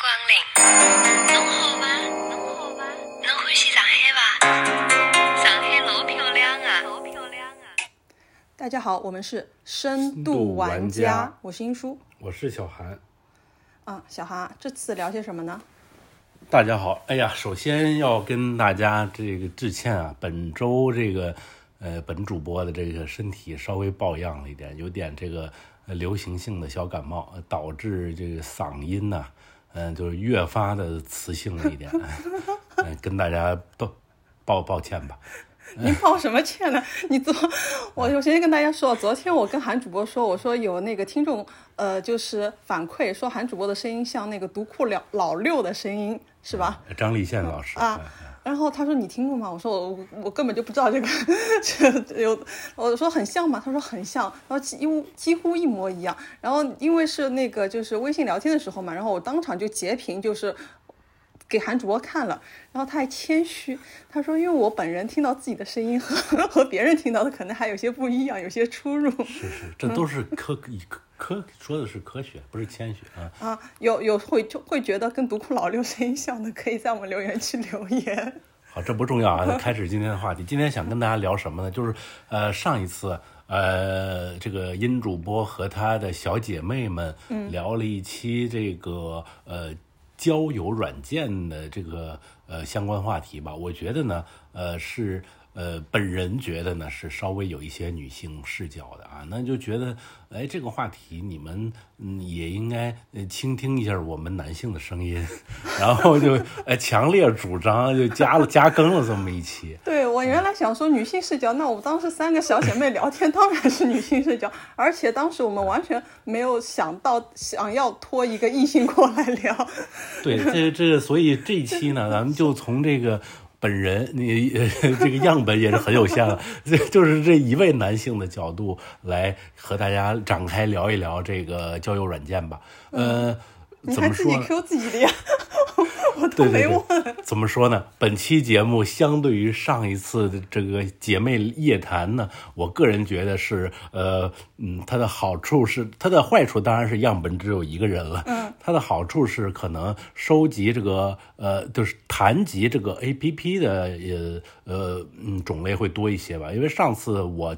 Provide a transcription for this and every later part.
光临。侬好吗？侬好吗？侬欢喜上海伐？上海老漂亮啊，老漂亮啊！大家好，我们是深度玩玩家我是英叔我是小韩。啊，小韩啊，这次聊些什么呢？大家好，哎呀，首先要跟大家这个致歉啊，本周这个呃本主播的这个身体稍微抱恙了一点，有点这个呃流行性的小感冒，呃导致这个嗓音呐、嗯、就是越发的磁性了一点，嗯、跟大家都抱抱歉吧。你抱什么歉呢？你昨我我先跟大家说，昨天我跟韩主播说，我说有那个听众呃，就是反馈说韩主播的声音像那个独库老老六的声音，是吧？张立宪老师啊，然后他说你听过吗？我说我我根本就不知道这个 这有，我说很像吗？他说很像，然后几乎几乎一模一样。然后因为是那个就是微信聊天的时候嘛，然后我当场就截屏，就是给韩主播看了，然后他还谦虚，他说因为我本人听到自己的声音和 和别人听到的可能还有些不一样，有些出入。是是，这都是科科科说的是科学，不是谦虚啊。啊，有有会就会觉得跟独库老六声音像的，可以在我们留言区留言。好，这不重要啊。开始今天的话题，今天想跟大家聊什么呢？就是呃，上一次呃，这个音主播和他的小姐妹们聊了一期这个呃交友软件的这个呃相关话题吧。我觉得呢，呃是。呃，本人觉得呢是稍微有一些女性视角的啊，那就觉得，哎，这个话题你们嗯也应该呃倾听一下我们男性的声音，然后就呃强烈主张就加了加更了这么一期。对我原来想说女性视角，那我当时三个小姐妹聊天 当然是女性视角，而且当时我们完全没有想到想要拖一个异性过来聊。对，这这所以这一期呢，咱们就从这个。本人，你，这个样本也是很有限了，这就是这一位男性的角度来和大家展开聊一聊这个交友软件吧。呃，你还自己 Q 自己的呀？我都没问。对对对怎么说呢？本期节目相对于上一次的这个姐妹夜谈呢，我个人觉得是呃嗯，它的好处是它的坏处当然是样本只有一个人了。嗯，它的好处是可能收集这个呃，就是谈及这个 A P P 的呃呃嗯种类会多一些吧，因为上次我。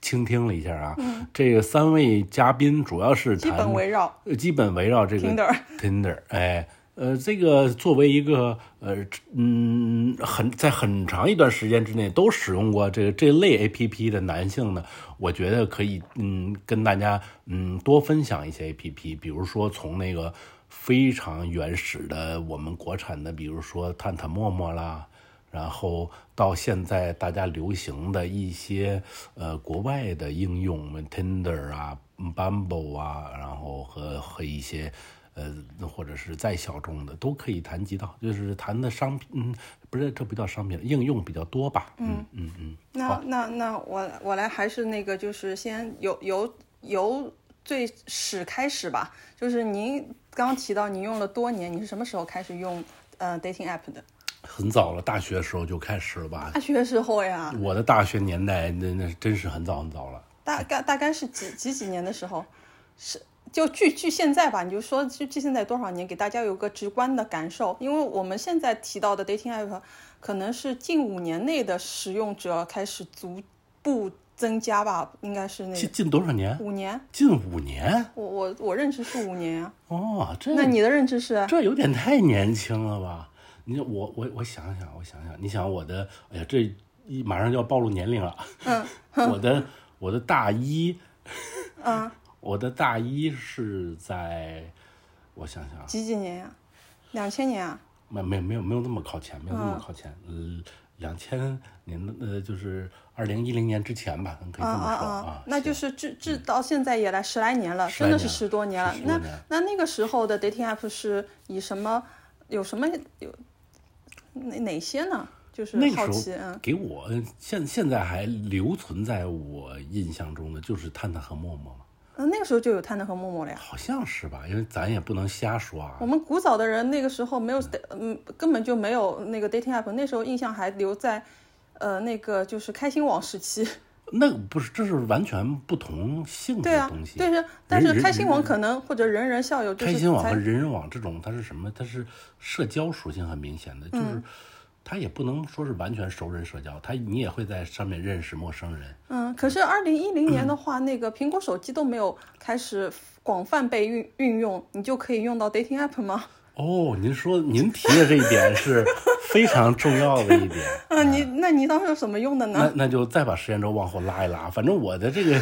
倾听了一下啊，嗯、这个三位嘉宾主要是基本围绕，基本围绕这个 Tinder Tinder，哎，呃，这个作为一个呃嗯很在很长一段时间之内都使用过这个这类 A P P 的男性呢，我觉得可以嗯跟大家嗯多分享一些 A P P，比如说从那个非常原始的我们国产的，比如说探探、陌陌啦。然后到现在大家流行的一些呃国外的应用，Tinder 啊、Bumble 啊，然后和和一些呃或者是再小众的都可以谈及到，就是谈的商品，嗯，不是这不叫商品，应用比较多吧？嗯嗯嗯。那那那我我来还是那个，就是先由由由最始开始吧，就是您刚刚提到您用了多年，你是什么时候开始用呃 dating app 的？很早了，大学时候就开始了吧？大学时候呀，我的大学年代那那真是很早很早了。大概大概是几几几年的时候？是就距距现在吧，你就说距距现在多少年，给大家有个直观的感受。因为我们现在提到的 dating app，可能是近五年内的使用者开始逐步增加吧，应该是那近近多少年？五年。近五年？我我我认知是五年啊。哦，这那你的认知是？这有点太年轻了吧？你我我我想想，我想想，你想我的，哎呀，这一马上就要暴露年龄了。嗯，我的我的大一，嗯，我的大一是在，我想想，几几年呀？两千年啊？没没没有没有那么靠前，没有那么靠前。嗯，两千年的呃，就是二零一零年之前吧，可以这么说啊。那就是至至到现在也来十来年了，真的是十多年了。那那那个时候的 dating app 是以什么？有什么有？哪哪些呢？就是好奇，嗯，给我现现在还留存在我印象中的就是探探和陌陌嘛。嗯，那个时候就有探探和陌陌了呀。好像是吧，因为咱也不能瞎说啊。我们古早的人那个时候没有，嗯，根本就没有那个 dating app，那时候印象还留在，呃，那个就是开心网时期。那不是，这是完全不同性质的东西。，但是但是开心网可能或者人人校友开心网和人人网这种，它是什么？它是社交属性很明显的，嗯就是它也不能说是完全熟人社交，它你也会在上面认识陌生人。嗯，可是二零一零年的话，那个苹果手机都没有开始广泛被运运用，你就可以用到 dating app 吗？哦，您说您提的这一点是非常重要的一点。啊，你那你当时有什么用的呢？那那就再把时间轴往后拉一拉，反正我的这个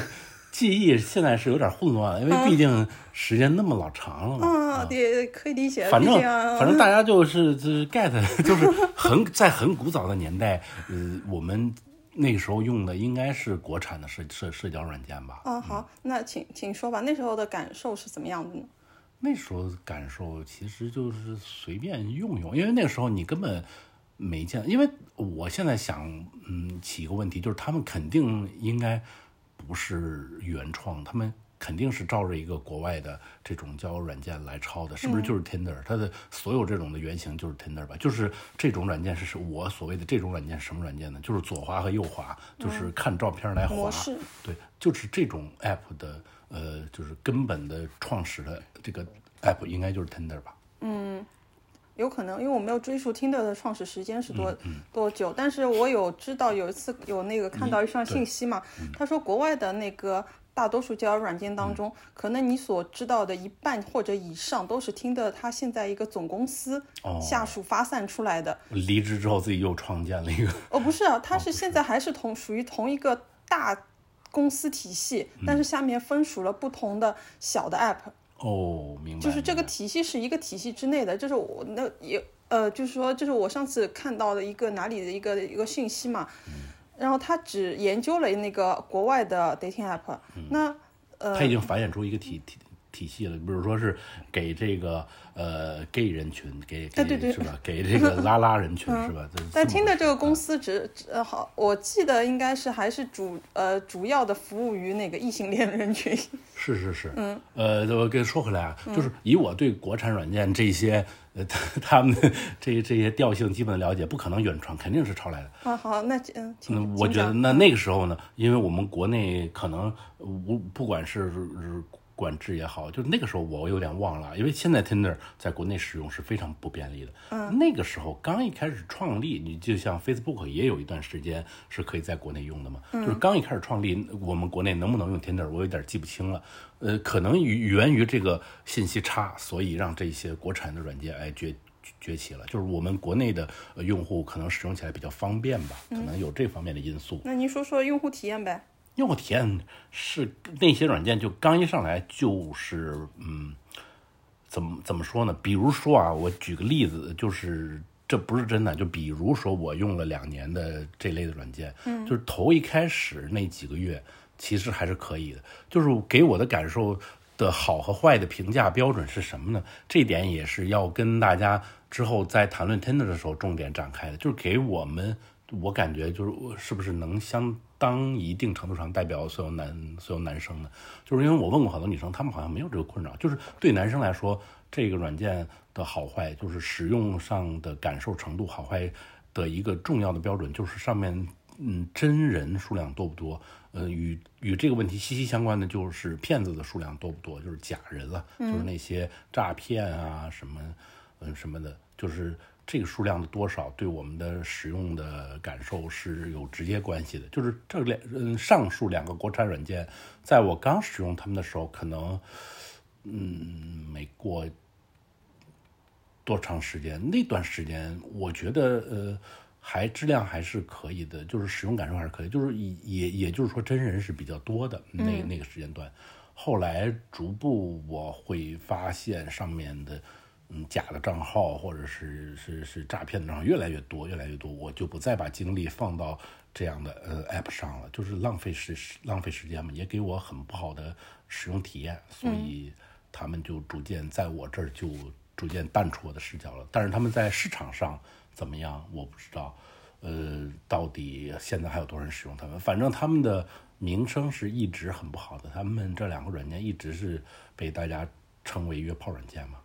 记忆现在是有点混乱，因为毕竟时间那么老长了嘛。啊，对可以理解，反正啊反正大家就是就是 get，就是很在很古早的年代，呃，我们那个时候用的应该是国产的社社社交软件吧。啊，好，那请请说吧，那时候的感受是怎么样的呢？那时候感受其实就是随便用用，因为那个时候你根本没见。因为我现在想，嗯，起一个问题，就是他们肯定应该不是原创，他们肯定是照着一个国外的这种交友软件来抄的，是不是就是 Tinder？、它的所有这种的原型就是 Tinder 吧？就是这种软件是是我所谓的这种软件是什么软件呢？就是左滑和右滑，就是看照片来滑。对，就是这种 app 的呃，就是根本的创始的这个 app 应该就是 Tinder 吧？嗯有可能，因为我没有追溯 Tinder 的创始时间是嗯多、多久，但是我有知道有一次有那个看到一项信息嘛，嗯他说国外的那个大多数交友软件当中，嗯可能你所知道的一半或者以上都是 Tinder 它现在一个总公司哦下属发散出来的。离职之后自己又创建了一个，哦，不是啊，它是现在还是同属于同一个大公司体系，嗯但是下面分属了不同的小的 app。哦，明白。就是这个体系是一个体系之内的，就是我那也呃，就是说，就是我上次看到的一个哪里的一个一个信息嘛，然后他只研究了那个国外的 dating app，、那呃他已经繁衍出一个体体体系了，比如说是给这个呃 gay 人群，给给、哎对对是吧？给这个 拉拉人群、是吧？这但听的这个公司只只呃好，我记得应该是还是主呃主要的服务于那个异性恋人群。是是是，嗯，呃，我跟说回来啊，就是以我对国产软件这些呃他 他们的这这些调性基本的了解，不可能原创，肯定是抄来的。啊好，那嗯，我觉得那那个时候呢，因为我们国内可能无不管是是管制也好，就是那个时候我有点忘了，因为现在 Tinder 在国内使用是非常不便利的。嗯，那个时候刚一开始创立，你就像 Facebook 也有一段时间是可以在国内用的嘛，嗯就是刚一开始创立，我们国内能不能用 Tinder，我有点记不清了。呃，可能源于这个信息差，所以让这些国产的软件哎崛崛起了，就是我们国内的呃用户可能使用起来比较方便吧，可能有这方面的因素。那您说说用户体验呗？用户体验是那些软件就刚一上来就是嗯，怎么怎么说呢？比如说啊，我举个例子，就是这不是真的，就比如说我用了两年的这类的软件，嗯，就是头一开始那几个月其实还是可以的，就是给我的感受的好和坏的评价标准是什么呢？这一点也是要跟大家之后在谈论 Tinder 的时候重点展开的，就是给我们。我感觉就是是不是能相当一定程度上代表所有男所有男生的？就是因为我问过好多女生，她们好像没有这个困扰。就是对男生来说，这个软件的好坏，就是使用上的感受程度好坏的一个重要的标准，就是上面嗯真人数量多不多。呃，与与这个问题息息相关的就是骗子的数量多不多，就是假人了，就是那些诈骗啊什么嗯什么的，就是。这个数量的多少对我们的使用的感受是有直接关系的。就是这两嗯上述两个国产软件，在我刚使用它们的时候，可能嗯没过多长时间，那段时间我觉得呃还质量还是可以的，就是使用感受还是可以，就是也也也就是说真人是比较多的那那个时间段。后来逐步我会发现上面的。嗯，假的账号或者是是是诈骗的账号越来越多，越来越多，我就不再把精力放到这样的呃 app 上了，就是浪费时浪费时间嘛，也给我很不好的使用体验，所以他们就逐渐在我这儿就逐渐淡出我的视角了。但是他们在市场上怎么样，我不知道，呃，到底现在还有多少人使用他们？反正他们的名声是一直很不好的，他们这两个软件一直是被大家。称为约炮软件嘛。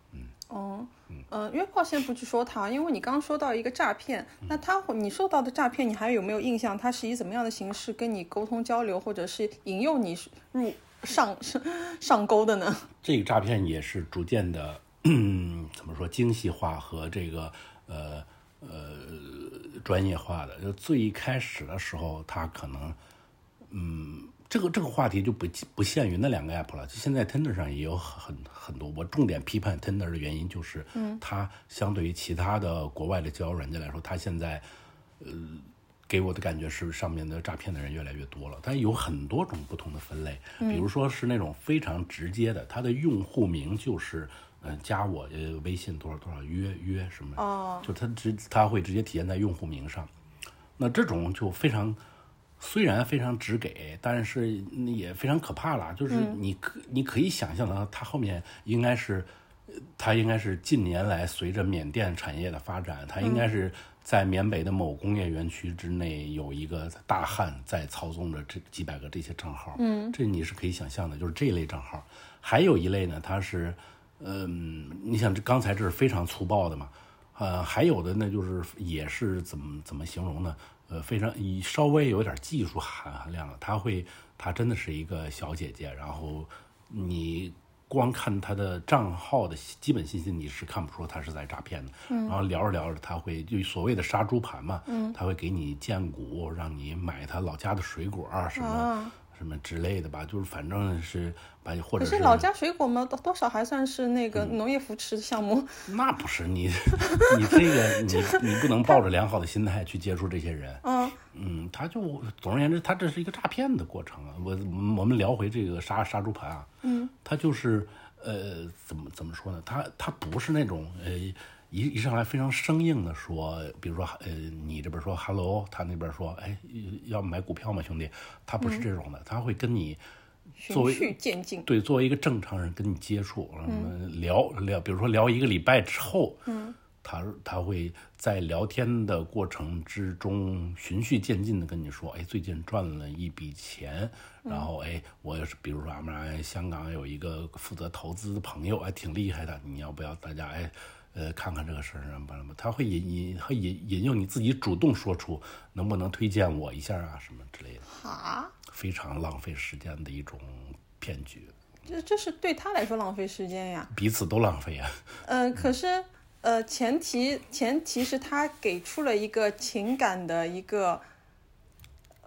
嗯，哦，呃，约炮先不去说它，因为你刚说到一个诈骗，那他你受到的诈骗，你还有没有印象？他是以怎么样的形式跟你沟通交流，或者是引诱你入上上 上钩的呢？这个诈骗也是逐渐的，怎么说精细化和这个呃呃专业化的。就最开始的时候，它可能，嗯，这个这个话题就不不限于那两个 app 了。就现在 Tinder 上也有很很多。我重点批判 Tinder 的原因就是，嗯，它相对于其他的国外的交友软件来说，它现在，呃。给我的感觉是，上面的诈骗的人越来越多了。它有很多种不同的分类，比如说是那种非常直接的，它的用户名就是，嗯、加我呃微信多少多少约约什么，哦，就它直它会直接体现在用户名上。那这种就非常，虽然非常直给，但是也非常可怕了。就是你可、你可以想象到，它后面应该是，呃它应该是近年来随着缅甸产业的发展，它应该是在缅北的某工业园区之内有一个大汉在操纵着这几百个这些账号。嗯，这你是可以想象的，就是这一类账号。还有一类呢，它是，嗯，你想这刚才这是非常粗暴的嘛。呃，还有的呢，就是也是怎么怎么形容呢？呃，非常以稍微有点技术含含量了。她会，她真的是一个小姐姐，然后你光看她的账号的基本信息，你是看不出她是在诈骗的。然后聊着聊着，她会就所谓的杀猪盘嘛，嗯，她会给你荐股，让你买她老家的水果啊什么。啊什么之类的吧，就是反正是把或者可是老家水果嘛，多多少还算是那个农业扶持项目。那不是你，你这个你 你不能抱着良好的心态去接触这些人。嗯嗯，他就总而言之，他这是一个诈骗的过程啊。我我们聊回这个杀杀猪盘啊，嗯，他就是呃怎么怎么说呢？他他不是那种呃一一上来非常生硬的说，比如说呃你这边说 hello，他那边说哎要买股票吗兄弟？他不是这种的，他会跟你作为循序渐进。对，作为一个正常人跟你接触，嗯，聊聊，比如说聊一个礼拜之后，嗯，他他会在聊天的过程之中循序渐进的跟你说，哎，最近赚了一笔钱，然后哎，我是比如说俺们香港有一个负责投资的朋友，哎，挺厉害的，你要不要大家哎？呃，看看这个事儿，什么什么，他会引引会引引诱你自己主动说出能不能推荐我一下啊，什么之类的，哈，非常浪费时间的一种骗局。这这是对他来说浪费时间呀。彼此都浪费啊。呃，可是呃，前提前提是他给出了一个情感的一个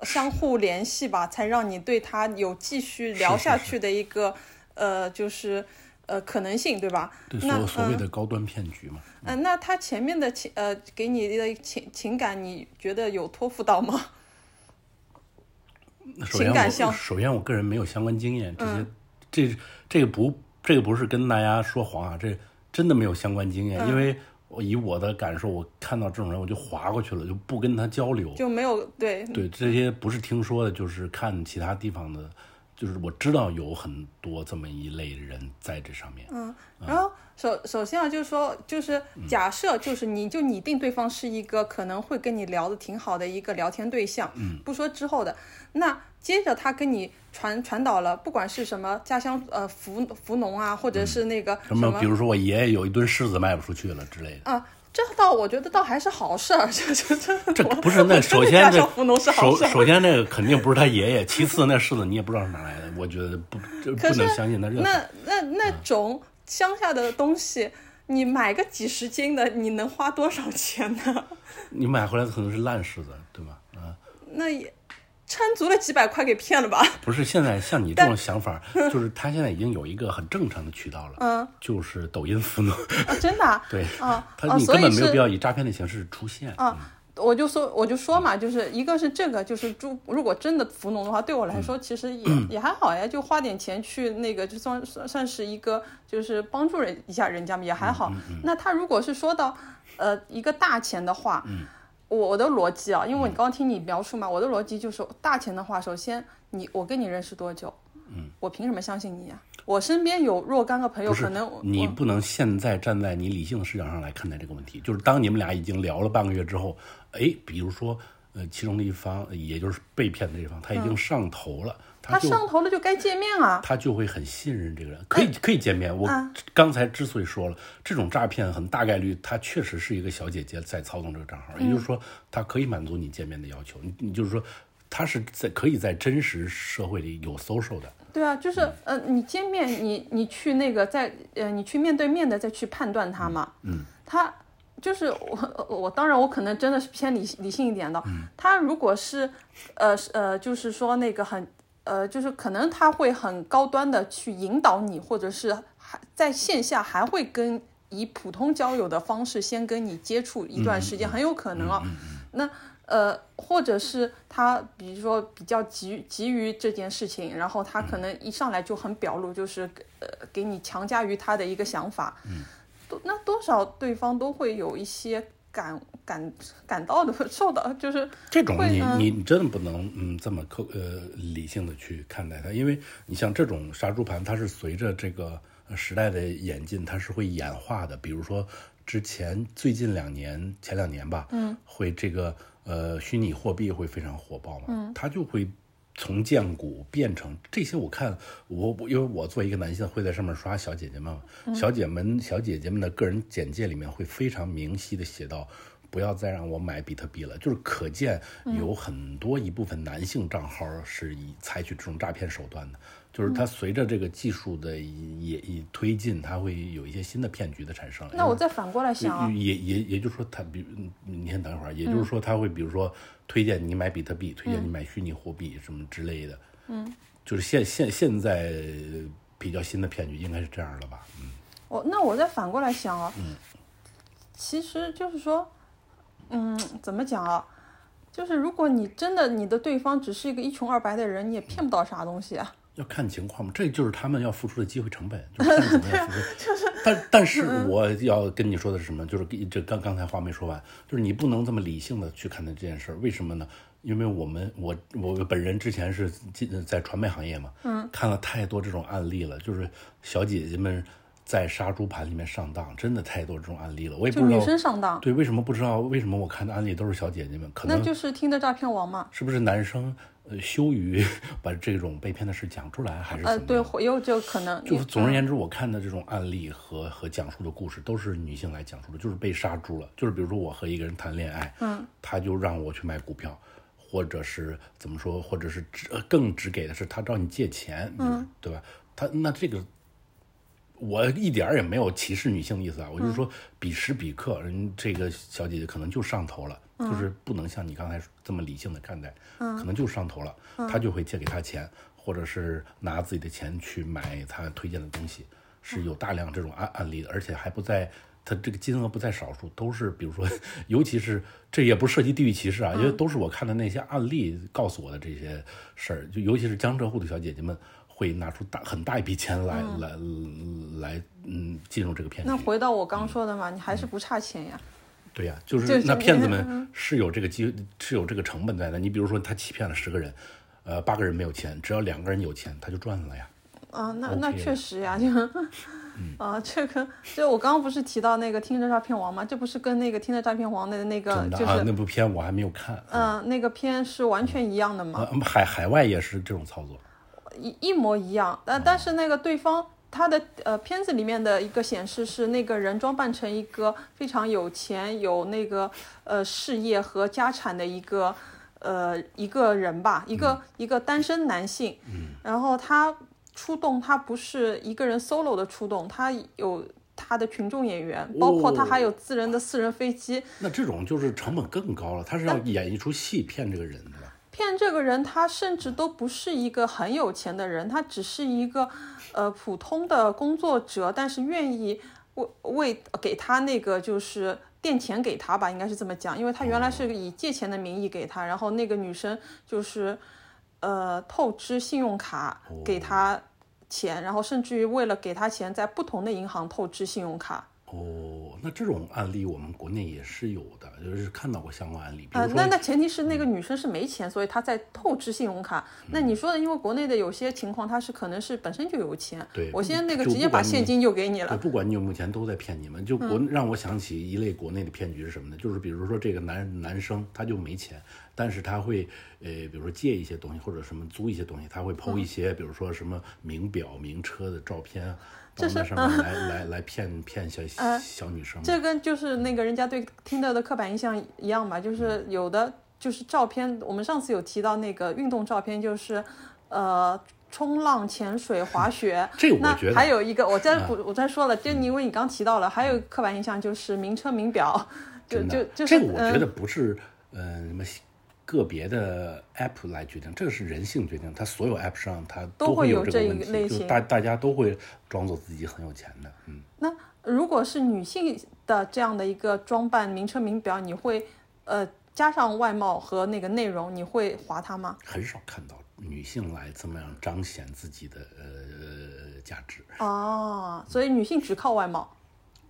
相互联系吧，才让你对他有继续聊下去的一个呃，就是呃可能性，对吧？对，那所所谓嗯的高端骗局嘛。呃，那他前面的情呃给你的情情感，你觉得有托付到吗？那首先首先我个人没有相关经验，这些、这这个不这个不是跟大家说谎啊，这真的没有相关经嗯验，因为我以我的感受，我看到这种人我就划过去了，就不跟他交流。就没有对。对，这些不是听说的，就是看其他地方的，就是我知道有很多这么一类人在这上面。嗯，然后首首先啊，就是说，就是假设就是你就拟定对方是一个可能会跟你聊的挺好的一个聊天对象，嗯，不说之后的，那接着他跟你传传导了，不管是什么家乡呃扶扶农啊，或者是那个什么，比如说我爷爷有一吨柿子卖不出去了之类的。啊，这倒我觉得倒还是好事儿，这这这这不是那首先首。首先那个肯定不是他爷爷，其次那柿子你也不知道是哪来的，我觉得不这不能相信他任何。那那那种乡下的东西，你买个几十斤的，你能花多少钱呢？你买回来可能是烂柿子，对吧？啊，那也撑足了几百块给骗了吧？不是现在像你这种想法，就是他现在已经有一个很正常的渠道了，嗯，就是抖音扶农，啊，真的啊？对，啊他根本没有必要以诈骗的形式出现。啊，我就说我就说嘛，就是一个是这个，就是猪，如果真的扶农的话，对我来说其实也、也还好呀，就花点钱去那个，就算算算是一个就是帮助人一下人家嘛，也还好。那他如果是说到呃一个大钱的话，我我的逻辑啊，因为我刚刚听你描述嘛，我的逻辑就是大钱的话，首先你我跟你认识多久？嗯，我凭什么相信你呀、我身边有若干个朋友，可能你不能现在站在你理性的视角上来看待这个问题，就是当你们俩已经聊了半个月之后，哎，比如说呃，其中的一方，也就是被骗的这一方，他已经上头了，他上头了就该见面啊。他就会很信任这个人，可以可以见面。我啊刚才之所以说了这种诈骗，很大概率他确实是一个小姐姐在操纵这个账号，也就是说，他可以满足你见面的要求。你你就是说，他是在可以在真实社会里有 social 的。对啊，就是呃，你见面，你你去那个在呃，你去面对面的再去判断他嘛。嗯。他就是我我当然我可能真的是偏理理性一点的。嗯。他如果是呃是呃，就是说那个很呃，就是可能他会很高端的去引导你，或者是还在线下还会跟以普通交友的方式先跟你接触一段时间，很有可能啊。那呃，或者是他，比如说比较急急于这件事情，然后他可能一上来就很表露，就是呃，给你强加于他的一个想法，嗯，多那多少对方都会有一些感感感到的 受到，就是这种你你你真的不能嗯这么客呃理性的去看待它，因为你像这种杀猪盘，它是随着这个呃时代的演进，它是会演化的。比如说之前最近两年前两年吧，嗯，会这个呃虚拟货币会非常火爆嘛，嗯，它就会。从荐股变成这些，我看我我因为我作为一个男性，会在上面刷小姐姐们，小姐们小姐姐们的个人简介里面会非常明晰的写到，不要再让我买比特币了，就是可见有很多一部分男性账号是以采取这种诈骗手段的，就是它随着这个技术的也也推进，它会有一些新的骗局的产生。那我再反过来想啊，也也也就是说，它比嗯你先等一会儿，也就是说，它会比如说推荐你买比特币，推荐你买虚拟货币什么之类的。嗯，就是现现现在比较新的骗局应该是这样的吧？嗯，我那我再反过来想啊，其实就是说，嗯，怎么讲啊？就是如果你真的你的对方只是一个一穷二白的人，你也骗不到啥东西啊。要看情况嘛，这就是他们要付出的机会成本，就是看怎么样付出。但但是我要跟你说的是什么？就是这刚刚才话没说完，就是你不能这么理性的去看待这件事儿。为什么呢？因为我们我我本人之前是进在传媒行业嘛，嗯，看了太多这种案例了，就是小姐姐们在杀猪盘里面上当，真的太多这种案例了。我也不知道生上当，对为什么不知道为什么我看的案例都是小姐姐们，可能那就是听的诈骗王嘛。是不是男生呃羞于 把这种被骗的事讲出来，还是呃，对，怎么样？会有这个可能。就是总而嗯言之，我看的这种案例和和讲述的故事都是女性来讲述的，就是被杀猪了。就是比如说我和一个人谈恋爱，嗯，他就让我去买股票，或者是怎么说，或者是只呃更只给的是他找你借钱，嗯，对吧？他那这个。我一点儿也没有歧视女性的意思啊，我就是说彼时彼刻，人这个小姐姐可能就上头了，就是不能像你刚才这么理性的看待，可能就上头了，她就会借给他钱，或者是拿自己的钱去买他推荐的东西，是有大量这种案案例的，而且还不在。他这个金额不在少数，都是比如说，尤其是这也不涉及地域歧视啊，因为都是我看的那些案例告诉我的这些事儿，就尤其是江浙沪的小姐姐们会拿出大很大一笔钱来、来来，嗯，进入这个骗局。那回到我刚说的嘛，你还是不差钱呀。对呀、就是就是那骗子们是有这个机是有这个成本在的。你比如说，他欺骗了十个人，呃，八个人没有钱，只要两个人有钱，他就赚了呀。啊，那 OK 那确实呀，就，啊，这个就我刚刚不是提到那个听着诈骗王吗？这不是跟那个听着诈骗王的那个就是那部片我还没有看。嗯、那个片是完全一样的嘛，呃，海海外也是这种操作。一一模一样。但但是那个对方他的呃片子里面的一个显示是那个人装扮成一个非常有钱、有那个呃事业和家产的一个呃一个人吧，一个、一个单身男性。嗯。然后他出动，他不是一个人 solo 的出动，他有。他的群众演员，包括他还有自人的私人飞机，那这种就是成本更高了，他是要演一出戏骗这个人，对吧？骗这个人，他甚至都不是一个很有钱的人，他只是一个呃普通的工作者，但是愿意为为给他那个就是垫钱给他吧，应该是这么讲，因为他原来是以借钱的名义给他，然后那个女生就是呃透支信用卡给他钱，然后甚至于为了给他钱，在不同的银行透支信用卡。哦，那这种案例我们国内也是有的，就是看到过相关案例，啊呃，那那前提是那个女生是没钱，所以她在透支信用卡。那你说的，因为国内的有些情况，她是可能是本身就有钱，对我先那个直接把现金就给你对，了。不管你有没有钱，都在骗你们。就国、让我想起一类国内的骗局是什么呢？就是比如说这个男男生他就没钱，但是他会呃，比如说借一些东西或者什么租一些东西，他会抛一些、比如说什么名表、名车的照片放在上面来、来来骗骗小、小女生。这跟就是那个人家对听的的刻板印象一样嘛，就是有的就是照片，我们上次有提到那个运动照片，就是呃。冲浪、潜水、滑 雪，这我那觉得嗯还有一个，我再补，我再说了，就因为你刚提到了，还有刻板印象就是名车名表，就，就就是这个我觉嗯得不是呃什么个别的 app 来决定，这个是人性决定。它所有 app 上它都会会有这一个问题，就类型大大家都会装作自己很有钱的，嗯。那如果是女性的这样的一个装扮，名车名表，你会呃加上外貌和那个内容，你会划它吗？很少看到女性来这么样彰显自己的呃价值。哦，所以女性只靠外貌。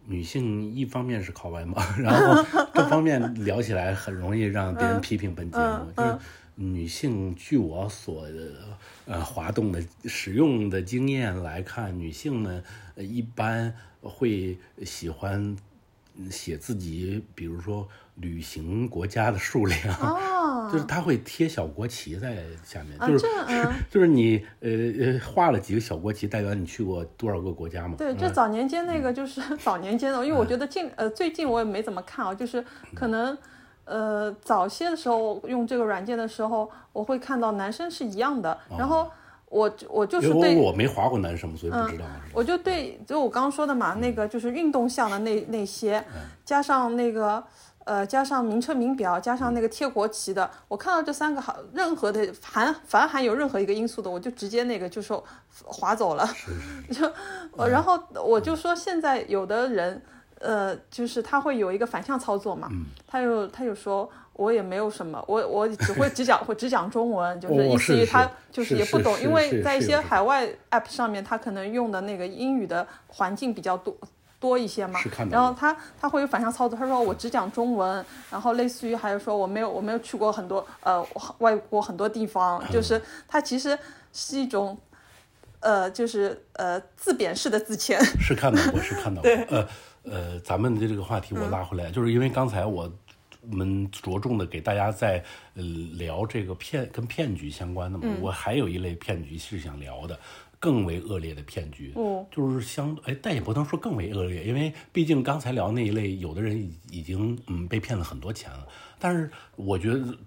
女性一方面是靠外貌，然后这方面聊起来很容易让别人批评本节目。就是女性，据我所呃滑动的使用的经验来看，女性们呃一般会喜欢嗯写自己，比如说旅行国家的数量。哦，就是它会贴小国旗在下面，啊就是、就是你呃呃画了几个小国旗，代表你去过多少个国家嘛？对，就早年间那个就是 早年间的，因为我觉得近呃最近我也没怎么看啊，就是可能呃早些的时候用这个软件的时候，我会看到男生是一样的，然后我我就是对我我没划过男生，所以不知道。我就对，就我刚刚说的嘛，那个就是运动项的那那些，加上那个呃，加上名车名表，加上那个贴国旗的，我看到这三个好，任何的含凡含有任何一个因素的，我就直接那个就说划走了，就呃然后我就说现在有的人。呃，就是他会有一个反向操作嘛，他又他又说，我也没有什么，我我只会只讲会只讲中文，就 是哦意思于他就是也不懂，因为在一些海外 app 上面，他可能用的那个英语的环境比较多多一些嘛。是看，到然后他他会有反向操作，他说我只讲中文，然后类似于还有说我没有我没有去过很多呃外国很多地方，嗯。就是他其实是一种呃就是呃自贬式的自谦，是看到过，是看到过。呃呃，咱们的这个话题我拉回来，就是因为刚才我们着重的给大家在呃聊这个骗跟骗局相关的嘛，我还有一类骗局是想聊的。更为恶劣的骗局，嗯就是相哎，但也不能说更为恶劣，因为毕竟刚才聊那一类，有的人已已经嗯被骗了很多钱了。但是我觉得，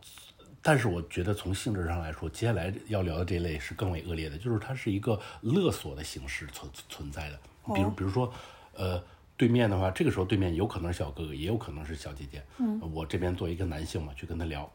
但是我觉得从性质上来说，接下来要聊的这一类是更为恶劣的，就是它是一个勒索的形式存存在的。比如比如说，呃，对面的话，这个时候对面有可能是小哥哥，也有可能是小姐姐。嗯，我这边作为一个男性嘛，去跟他聊。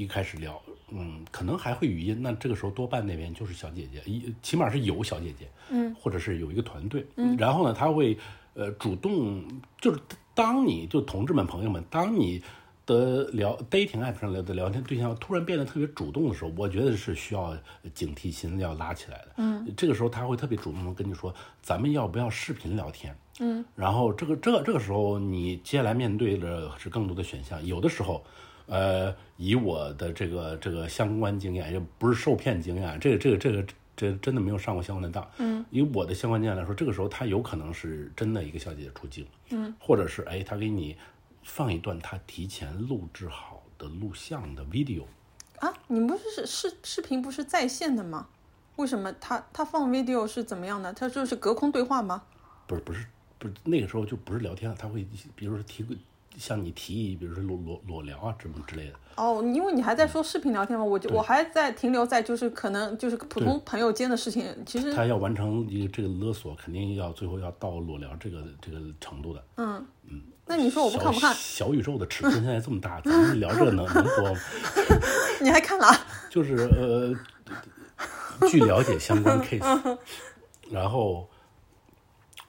一开始聊，嗯，可能还会语音，那这个时候多半那边就是小姐姐，一起码是有小姐姐，嗯，或者是有一个团队，嗯，然后呢，他会呃主动，就是当你就同志们朋友们，当你的聊 dating app 上聊的聊天对象突然变得特别主动的时候，我觉得是需要警惕心要拉起来的，嗯，这个时候他会特别主动的跟你说，咱们要不要视频聊天？嗯，然后这个这这个时候你接下来面对的是更多的选项，有的时候。呃，以我的这个这个相关经验，也不是受骗经验，这个这个这个这真的没有上过相关的当。嗯，以我的相关经验来说，这个时候他有可能是真的一个小姐姐出镜，嗯，或者是哎，他给你放一段他提前录制好的录像的 video。啊，你们不是视视频不是在线的吗？为什么他他放 video 是怎么样的？他就是隔空对话吗？不是不是不是，那个时候就不是聊天了，他会比如说提个。向你提议，比如说裸裸裸聊啊，什么之类的。哦，因为你还在说视频聊天嘛，我就我还在停留在就是可能就是普通朋友间的事情。其实他要完成一个这个勒索，肯定要最后要到裸聊这个这个程度的。嗯嗯。那你说我不看不看？小宇宙的尺寸现在这么大，咱们聊这个能能播吗？你还看了？就是呃，据了解相关 case，然后。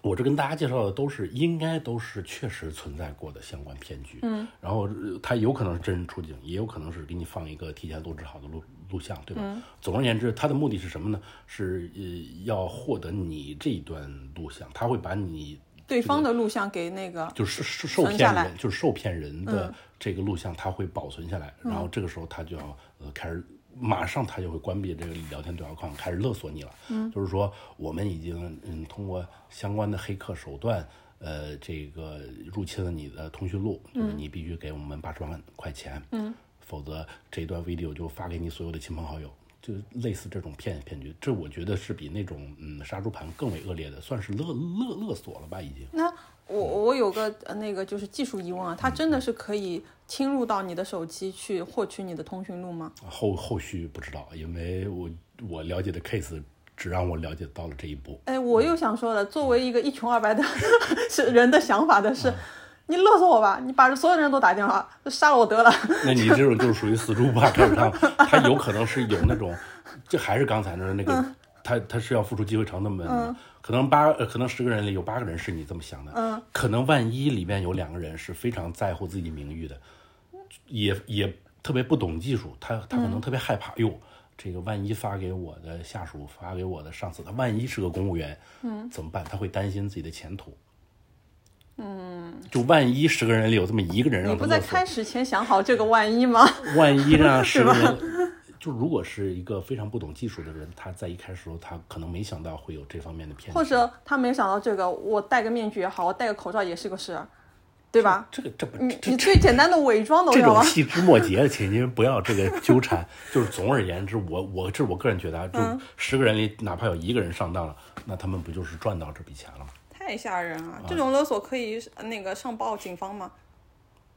我这跟大家介绍的都是应该都是确实存在过的相关骗局，嗯，然后他有可能是真人出警，也有可能是给你放一个提前录制好的录录像，对吧？嗯、总而言之，他的目的是什么呢？是呃要获得你这一段录像，他会把你对方的录像给那个就是受骗人，就是受骗人的这个录像，他会保存下来，然后这个时候他就要呃开始，马上他就会关闭这个聊天对话框，开始勒索你了。嗯，就是说我们已经嗯通过相关的黑客手段，呃，这个入侵了你的通讯录，就是你必须给我们八十万块钱，嗯，否则这段 video 就发给你所有的亲朋好友。就类似这种骗骗局，这我觉得是比那种嗯杀猪盘更为恶劣的，算是勒勒勒索了吧，已经。那我我有个呃那个就是技术疑问啊，它真的是可以侵入到你的手机去获取你的通讯录吗？后后续不知道，因为我我了解的 case 只让我了解到了这一步。哎，我又想说了，作为一个一穷二白的是人的想法的是，你勒索我吧，你把所有人都打电话杀了我得了。那你这种就是属于死猪不怕开水烫，他有可能是有那种，这还是刚才那那个，他他是要付出机会成本的，可能八呃可能十个人里有八个人是你这么想的，嗯，可能万一里面有两个人是非常在乎自己名誉的，也也特别不懂技术，他他可能特别害怕，哟。这个万一发给我的下属，发给我的上司，他万一是个公务员，嗯，怎么办？他会担心自己的前途。嗯，就万一十个人里有这么一个人让你不在开始前想好这个万一吗？万一让 十个人，就如果是一个非常不懂技术的人，他在一开始时候他可能没想到会有这方面的骗局，或者他没想到这个，我戴个面具也好，我戴个口罩也是个事，对吧？这个这不你你最简单的伪装都这种。细枝末节的，请您不要这个纠缠。就是总而言之，我我这是我个人觉得啊，就嗯十个人里哪怕有一个人上当了，那他们不就是赚到这笔钱了吗？太吓人了！这种勒索可以呃那个上报警方吗？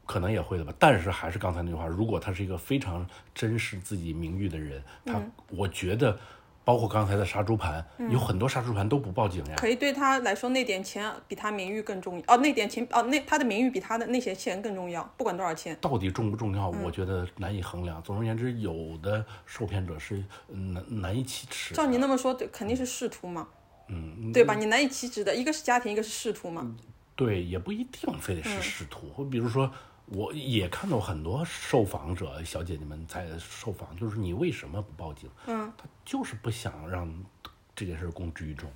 可能也会的吧，但是还是刚才那句话，如果他是一个非常珍视自己名誉的人，他、嗯我觉得，包括刚才的杀猪盘，有很多杀猪盘都不报警呀。可以对他来说，那点钱比他名誉更重要。哦，那点钱哦，那他的名誉比他的那些钱更重要，不管多少钱。到底重不重嗯要？我觉得难以衡量。总而言之，有的受骗者是嗯难难以启齿。照你那么说，对肯定是仕途嘛，嗯，对吧？你难以启齿的，一个是家庭，一个是仕途嘛。对，也不一定非得是仕途。或比如说，我也看到很多受访者小姐姐们在受访，就是你为什么不报警？嗯，他就是不想让这件事公之于众。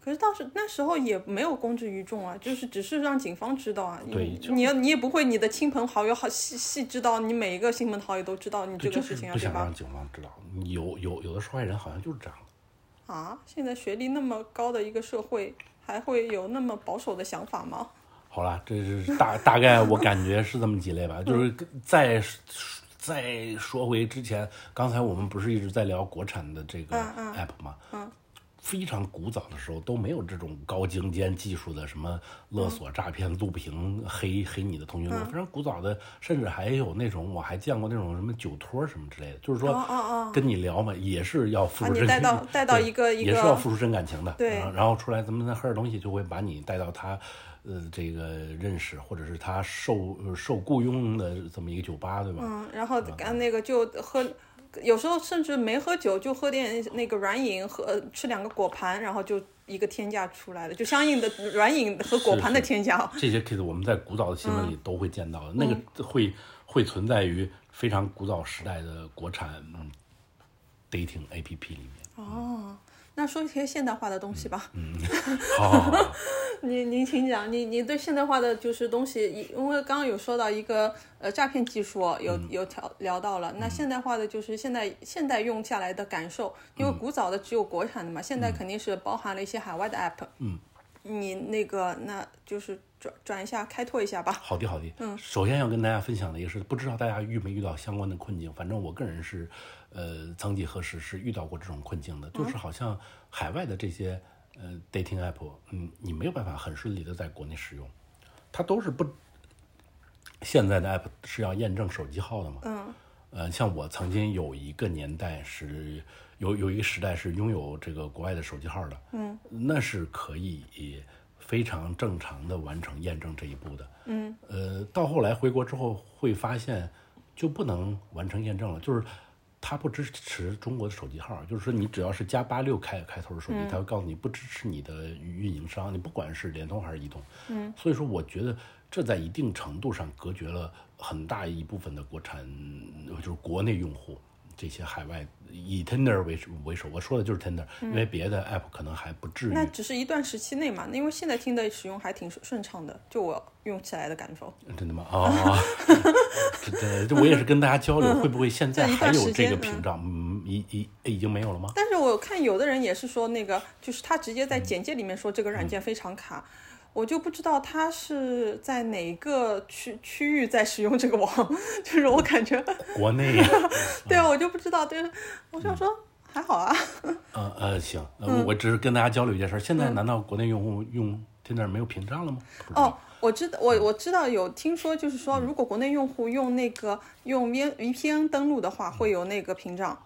可是当时那时候也没有公之于众啊，就是只是让警方知道啊。对就你你也不会你的亲朋好友好细细知道，你每一个亲朋好友都知道你这个事情啊，对吧不想让？警方知道。有有有的受害人好像就是这样的。啊，现在学历那么高的一个社会，还会有那么保守的想法吗？好了，这是大大概我感觉是这么几类吧。就是再再说回之前，刚才我们不是一直在聊国产的这个 app 吗？嗯。非常古早的时候都没有这种高精尖技术的什么勒索、诈骗、录屏、黑黑你的通讯录，非常古早的，甚至还有那种我还见过那种什么酒托什么之类的，就是说跟你聊嘛，也是要付出真啊你带到带到一个一也是要付出真感情的，对。然后出来咱们再喝点东西，就会把你带到他，呃，这个认识或者是他受呃受雇佣的这么一个酒吧，对吧？嗯，然后干那个就喝，有时候甚至没喝酒，就喝点那个软饮，喝吃两个果盘，然后就一个天价出来了，就相应的软饮和果盘的天价。这些 case 我们在古早的新闻嗯里都会见到的，那个会会存在于非常古早时代的国产嗯 dating A P P 里面。哦，那说一些现代化的东西吧。嗯，好好好，您您请讲，你你对现代化的就是东西，因为刚刚有说到一个呃诈骗技术，有嗯有聊聊到了。那现代化的就是现在现代用下来的感受，因嗯为古早的只有国产的嘛，现在肯定是包含了一些海外的 app。嗯，你那个那就是转转一下，开拓一下吧。好的好的。嗯，首先要跟大家分享的也是，不知道大家遇没遇到相关的困境，反正我个人是，呃，曾几何时是遇到过这种困境的，就是好像海外的这些呃 dating app，嗯，你没有办法很顺利的在国内使用，它都是不。现在的 app 是要验证手机号的嘛？嗯。呃，像我曾经有一个年代是有有一个时代是拥有这个国外的手机号的，嗯，那是可以非常正常的完成验证这一步的，嗯，呃，到后来回国之后会发现就不能完成验证了，就是它不支持中国的手机号，就是说你只要是加八六开开头的手机，它会告诉你不支持你的运营商，你不管是联通还是移动，嗯，所以说我觉得这在一定程度上隔绝了很大一部分的国产，就是国内用户。这些海外以 Tinder 为为首，我说的就是 Tinder，、因为别的 app 可能还不至于。那只是一段时期内嘛，因为现在听的使用还挺顺顺畅的，就我用起来的感受。真的吗？哦，这这这我也是跟大家交流，会不会现在还有这个屏障？嗯，已已已经没有了吗？但是我看有的人也是说那个，就是他直接嗯在简介里面说这个软件非常卡，我就不知道他是在哪个区区域在使用这个网，就是我感觉，国内，对啊，我就不知道，对，我想说还好啊，呃呃，行，呃嗯我只是跟大家交流一件事儿。现在难道国内用户用 Tinder 没有屏障了吗？哦，我知道，我我知道有听说，就是说如果国内用户用那个用 V VPN 登录的话，会有那个屏障。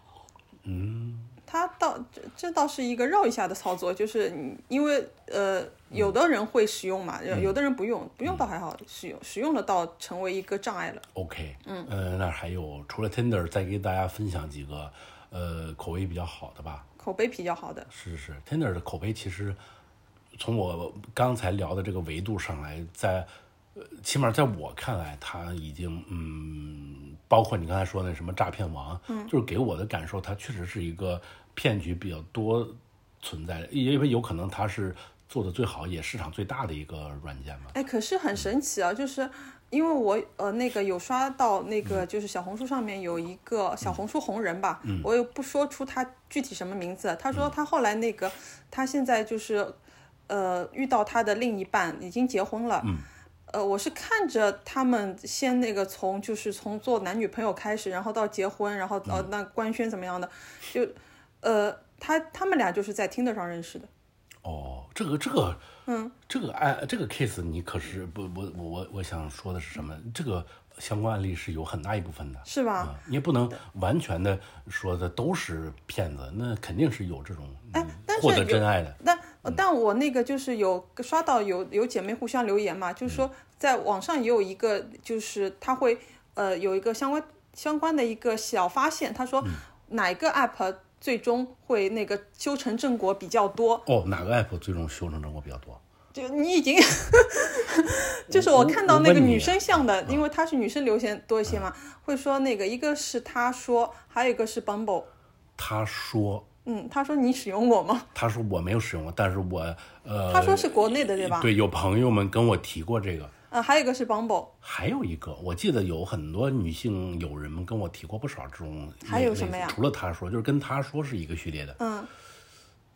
嗯，它倒这这倒是一个绕一下的操作，就是你因为呃有的人会使用嘛，有有的人不用，不用倒还好，使用使用了倒成为一个障碍了。OK，嗯，呃，那还有除了 Tinder，再给大家分享几个呃口碑比较好的吧。口碑比较好的，是是，Tinder 的口碑其实从我刚才聊的这个维度上来，在呃，起码在我看来，他已经嗯，包括你刚才说那什么诈骗王，嗯，就是给我的感受，他确实是一个骗局比较多存在的，因为有可能他是做的最好也市场最大的一个软件嘛。哎，可是很神奇啊，就是因为我呃那个有刷到那个就是小红书上面有一个小红书红人吧，我也不说出他具体什么名字，他说他后来那个他现在就是呃遇到他的另一半已经结婚了，呃，我是看着他们先那个从就是从做男女朋友开始，然后到结婚，然后呃那官宣怎么样的，就呃他他们俩就是在听得上认识的。哦，这个这个，嗯，这个案这个 case 你可是不我我我我想说的是什么？这个相关案例是有很大一部分的，是吧？啊，你也不能完全的说的都是骗子，那肯定是有这种哎嗯获得但是有真爱的。但但我那个就是有刷到有有姐妹互相留言嘛，就是说在网上也有一个，就是他会呃有一个相关相关的一个小发现，他说哪个 app 最终会那个修成正果比较多，哦，哪个 app 最终修成正果比较多？就你已经，就是我我看到那个女生向的，因为她是女生留言多一些嘛，会说那个一个是她说，还有一个是 Bumble，她说，嗯，她说你使用过吗？他说我没有使用过，但是我呃，她说是国内的对吧？对，有朋友们跟我提过这个。呃，还有一个是 Bumble，还有一个，我记得有很多女性友人们跟我提过不少这种。还有什么呀除了他说，就是跟他说是一个序列的，嗯。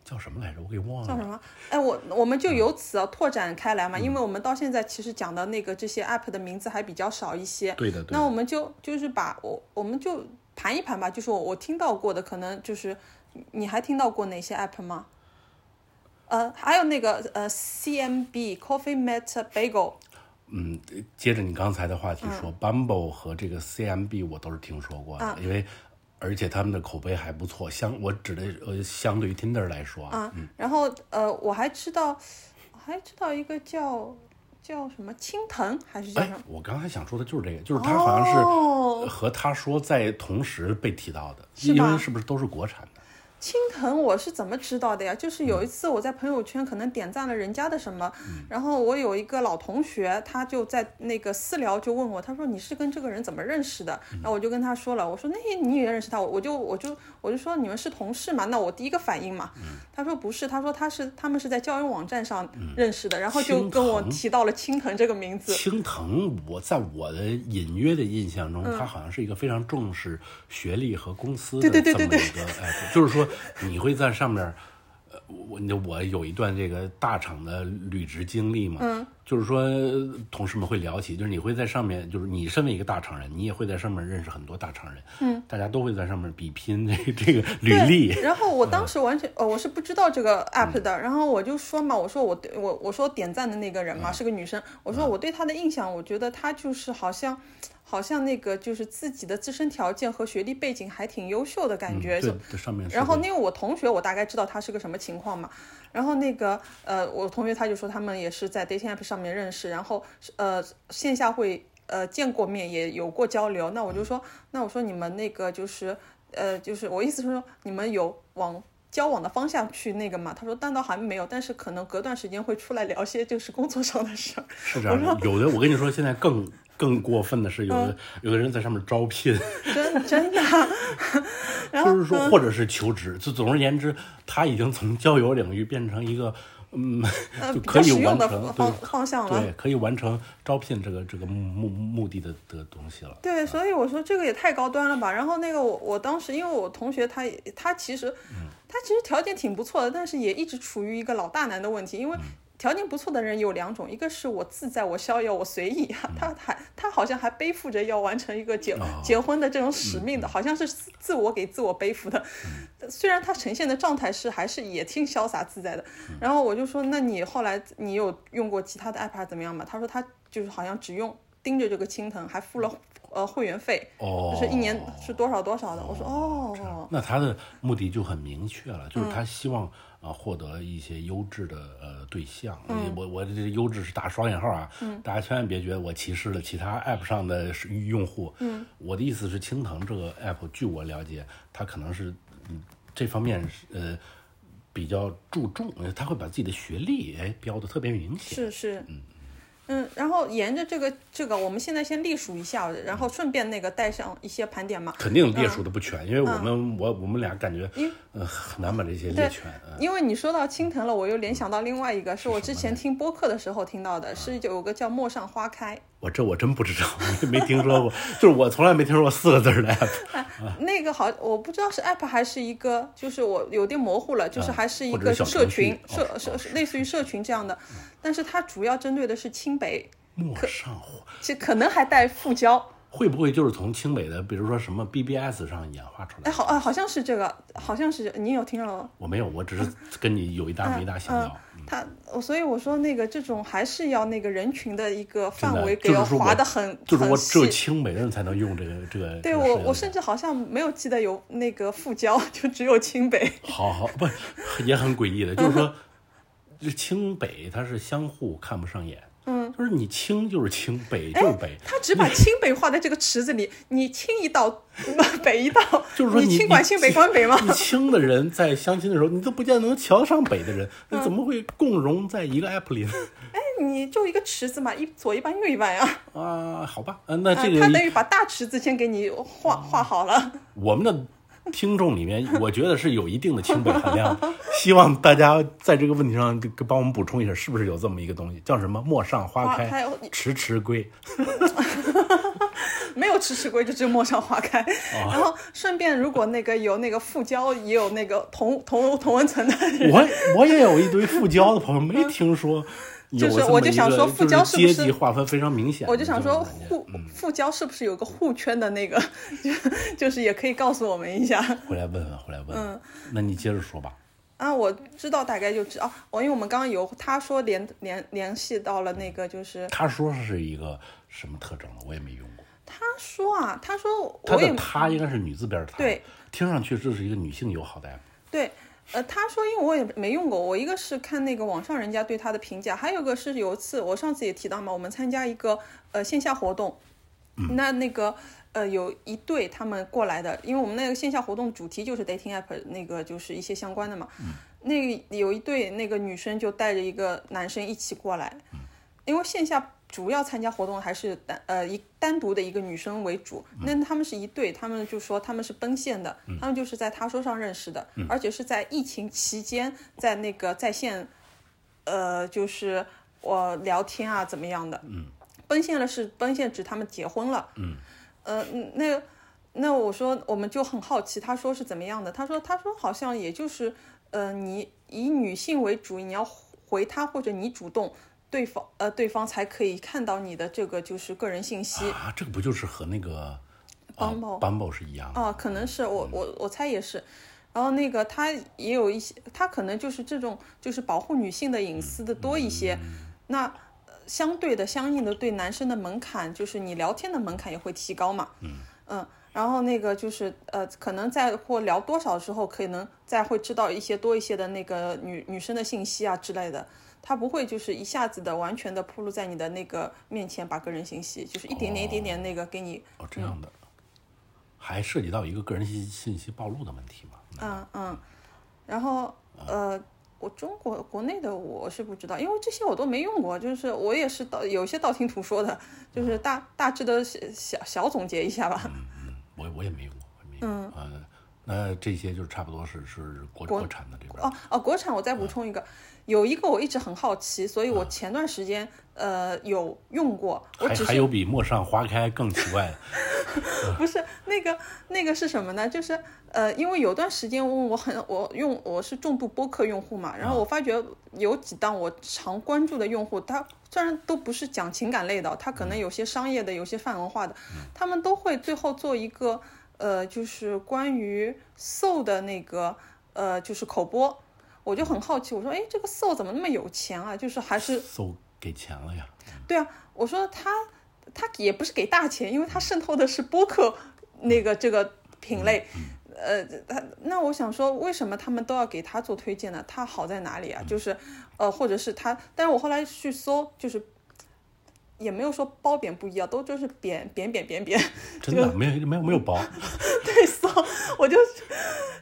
叫什么来着？我给忘了。叫什么？哎，我我们就由此啊拓展开来嘛，因为我们到现在其实讲的那个这些 app 的名字还比较少一些。对的，对的。那我们就就是把我我们就盘一盘吧，就是我我听到过的，可能就是你还听到过哪些 app 吗？呃，还有那个呃 CMB Coffee Mate Bagel，嗯，接着你刚才的话题说、b u m b l e 和这个 CMB 我都是听说过的，因为而且他们的口碑还不错，相我指的呃相对于 Tinder 来说啊，嗯，然后呃我还知道，我还知道一个叫叫什么青藤还是叫哎什么？，我刚才想说的就是这个，就是他好像哦是和他说在同时被提到的，因为是不是都是国产的？青藤我是怎么知道的呀？就是有一次我在朋友圈可能点赞了人家的什么，然后我有一个老同学，他就在那个私聊就问我，他说你是跟这个人怎么认识的？然后我就跟他说了，我说那你也认识他？我我就我就我就说你们是同事嘛？那我第一个反应嘛，他说不是，他说他是他们是在交友网站上认识的，然后就跟我提到了青藤这个名字。青藤，我在我的隐约的印象嗯中，他好像是一个非常重视学历和公司的对对这么一对对个 app，就是说你会在上面，呃，我我有一段这个大厂的履职经历嘛，嗯，就是说同事们会聊起，就是你会在上面，就是你身为一个大厂人，你也会在上面认识很多大厂人，嗯，大家都会在上面比拼这个这 个履历，然后我当时完全呃我是不知道这个 app 的，然后我就说嘛，我说我对我我说点赞的那个人嘛、是个女生，我说我对她的印象，我觉得她就是好像好像那个就是自己的自身条件和学历背景还挺优秀的感觉，对，上面然后会因为我同学我大概知道他是个什么情况嘛，然后那个呃我同学他就说他们也是在 dating app 上面认识，然后呃线下会呃见过面也有过交流，那我就说那我说你们那个就是呃就是我意思是说你们有往。交往的方向去那个嘛？他说，但倒还没有，但是可能隔段时间会出来聊些就是工作上的事儿。是这样的，有的我跟你说，现在更更过分的是，有的有的人在上面招聘，真真的。然后就是说，或者是求职，就总而言之，他已经从交友领域变成一个，嗯，呃 就可以完成对方方向了。对，可以完成招聘这个这个目目目的的的东西了。对，所以我说这个也太高端了吧。然后那个我我当时因为我同学他他其实他其实条件挺不错的，但是也一直处于一个老大难的问题，因为。条件不错的人有两种，一个是我自在，我逍遥，我随意 啊，他还他好像还背负着要完成一个结、结婚的这种使命的，好像是自自我给自我背负的。虽然他呈现的状态是还是也挺潇洒自在的。然后我就说，那你后来你有用过其他的 app 还怎么样吗？他说他就是好像只用盯着这个青藤，还付了呃会员费，哦就是一年是多少多少的。我说哦，那他的目的就很明确了，就是他希望啊、呃获得一些优质的呃对象。我我这优质是打双引号啊，大家千万别觉得我歧视了其他 app 上的用户。嗯，我的意思是，青藤这个 app，据我了解，它可能是嗯这方面是呃比较注重，他会把自己的学历哎标的特别明显。是是，嗯然后沿着这个这个，我们现在先隶属一下，然后顺便那个带上一些盘点嘛。肯定列数的不全，因为我们、我我们俩感觉呃很难把这些列全。嗯因为你说到青藤了，我又联想到另外一个，是我之前听播客的时候听到的，是有个叫陌上花开，我这我真不知道，没没听说过，就是我从来没听说过四个字儿的 app。那个好，我不知道是 app 还是一个，就是我有点模糊了，就是还是一个社群序社哦哦社类似于社群这样的，但是它主要针对的是清北，陌上火其实可能还带复交。会不会就是从清北的，比如说什么 BBS 上演化出来哎，的？好啊，好像是这个，好像是你有听到吗？我没有，我只是跟你有一搭没一搭闲聊。嗯，他，所以我说那个这种还是要那个人群的一个范围给要划的很就是我只有。清北人才能用这个这个。对我，我甚至好像没有记得有那个复交，就只有清北。好好 不也很诡异的，就是说，这清北它是相互看不上眼。嗯，就是你清就是清，北就是北。他只把清北画在这个池子里，你清一道，北一道，就是说你你清管清，北管北吗？你清的人在相亲的时候，你都不见得能瞧得上北的人，那怎么会共融在一个 app 里呢？哎，你就一个池子嘛，一左一半右一半呀。啊，好吧，呃，那啊这个他等于把大池子先给你画画好了。我们的听众里面，我觉得是有一定的清北含量。希望大家在这个问题上给给帮我们补充一下，是不是有这么一个东西，叫什么“陌上花开，迟迟归 没有迟迟归，就只有陌上花开。哦然后顺便，如果那个有那个复交，也有那个同同同文层的”人，我我也有一堆复交的朋友，没听说有就是我就想说复交是不是阶级划分非常明显我就想说互复交是不是有个互圈的那个，就就是也可以告诉我们一下。回来问问，回来问嗯问。那你接着说吧。啊，我知道大概就知道，我因为我们刚刚有他说联联联系到了那个，就是他说是一个什么特征了，我也没用过。他说啊，他说他我也的他应该是女字边儿的他，对，听上去这是一个女性友好的 app。对，呃，他说，因为我也没用过，我一个是看那个网上人家对他的评价，还有个是有一次我上次也提到嘛，我们参加一个呃线下活动，那那个呃有一对他们过来的，因为我们那个线下活动主题就是 dating app，那个就是一些相关的嘛，那个有一对那个女生就带着一个男生一起过来，因为线下主要参加活动还是单呃一单独的一个女生为主，那他们是一对，他们就说他们是奔现的，他们就是在他说上认识的，而且是在疫情期间在那个在线，呃，就是我聊天啊怎么样的，奔现了是奔现指他们结婚了，呃，嗯那那我说我们就很好奇，他说是怎么样的？他说他说好像也就是，呃，你以女性为主，你要回他或者你主动，对方呃对方才可以看到你的这个就是个人信息。啊，这个不就是和那个 Bumble 啊 Bumble 是一样的？啊，可能是我我我猜也是。然后那个他也有一些，他可能就是这种就是保护女性的隐私的多一些。那呃相对的、相应的对男生的门槛，就是你聊天的门槛也会提高嘛。嗯然后那个就是呃，可能在或聊多少之后，可能再会知道一些多一些的那个女女生的信息啊之类的。他不会就是一下子的完全的铺露在你的那个面前，把个人信息就是一点点一点点那个给你哦，这样的，还涉及到一个个人信信息暴露的问题嘛？嗯嗯，然后呃，我中国国内的我是不知道，因为这些我都没用过，就是我也是道有些道听途说的，就是大大致的小小小总结一下吧。嗯，我我也没用过，我没用过。嗯，那这些就差不多是是国国产的这边。哦哦，国产我再补充一个，有一个我一直很好奇，所以我前段时间呃有用过，我只还还有比陌上花开更奇怪的。不是那个那个是什么呢？就是呃，因为有段时间我我很我用我是重度播客用户嘛，然后我发觉有几档我常关注的用户，他虽然都不是讲情感类的，他可能有些商业的，有些泛文化的，他们都会最后做一个呃，就是关于 soul 的那个呃，就是口播。我就很好奇，我说，哎，这个 soul 怎么那么有钱啊？就是还是搜给钱了呀？对啊，我说他他也不是给大钱，因为他渗透的是播客那个这个品类。呃，他那我想说，为什么他们都要给他做推荐呢？他好在哪里啊？就是呃，或者是他，但是我后来去搜，就是也没有说褒贬不一样，都就是贬贬贬贬贬，真的没有没有没有褒。对搜，我就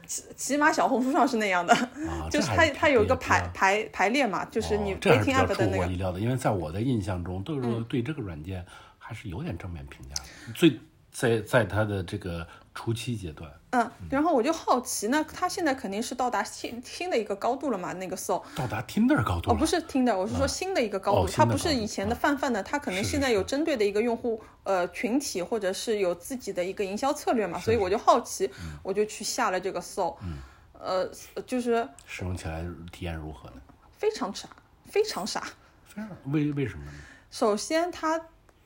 起起码小红书上是那样的，啊，就是它它有一个排排排列嘛，就是你哦这还是比 rating 较 up 出的那个。意料的，因为在我的印象中，都是对这个软件还是有点正面评价的。最在在它的这个初期阶段，嗯，然后我就好奇，那它现在肯定是到达新新的一个高度了嘛？那个 So 到达 Tinder 高度哦，不是听的，我是说新的一个高度，哦它不是以前的泛泛的，它可能现在有针对的一个用户呃群体，或者是有自己的一个营销策略嘛，所以我就好奇，嗯我就去下了这个 so，、嗯呃，就是使用起来体验如何呢？非常傻，非常傻。非常为为什么呢？首先，它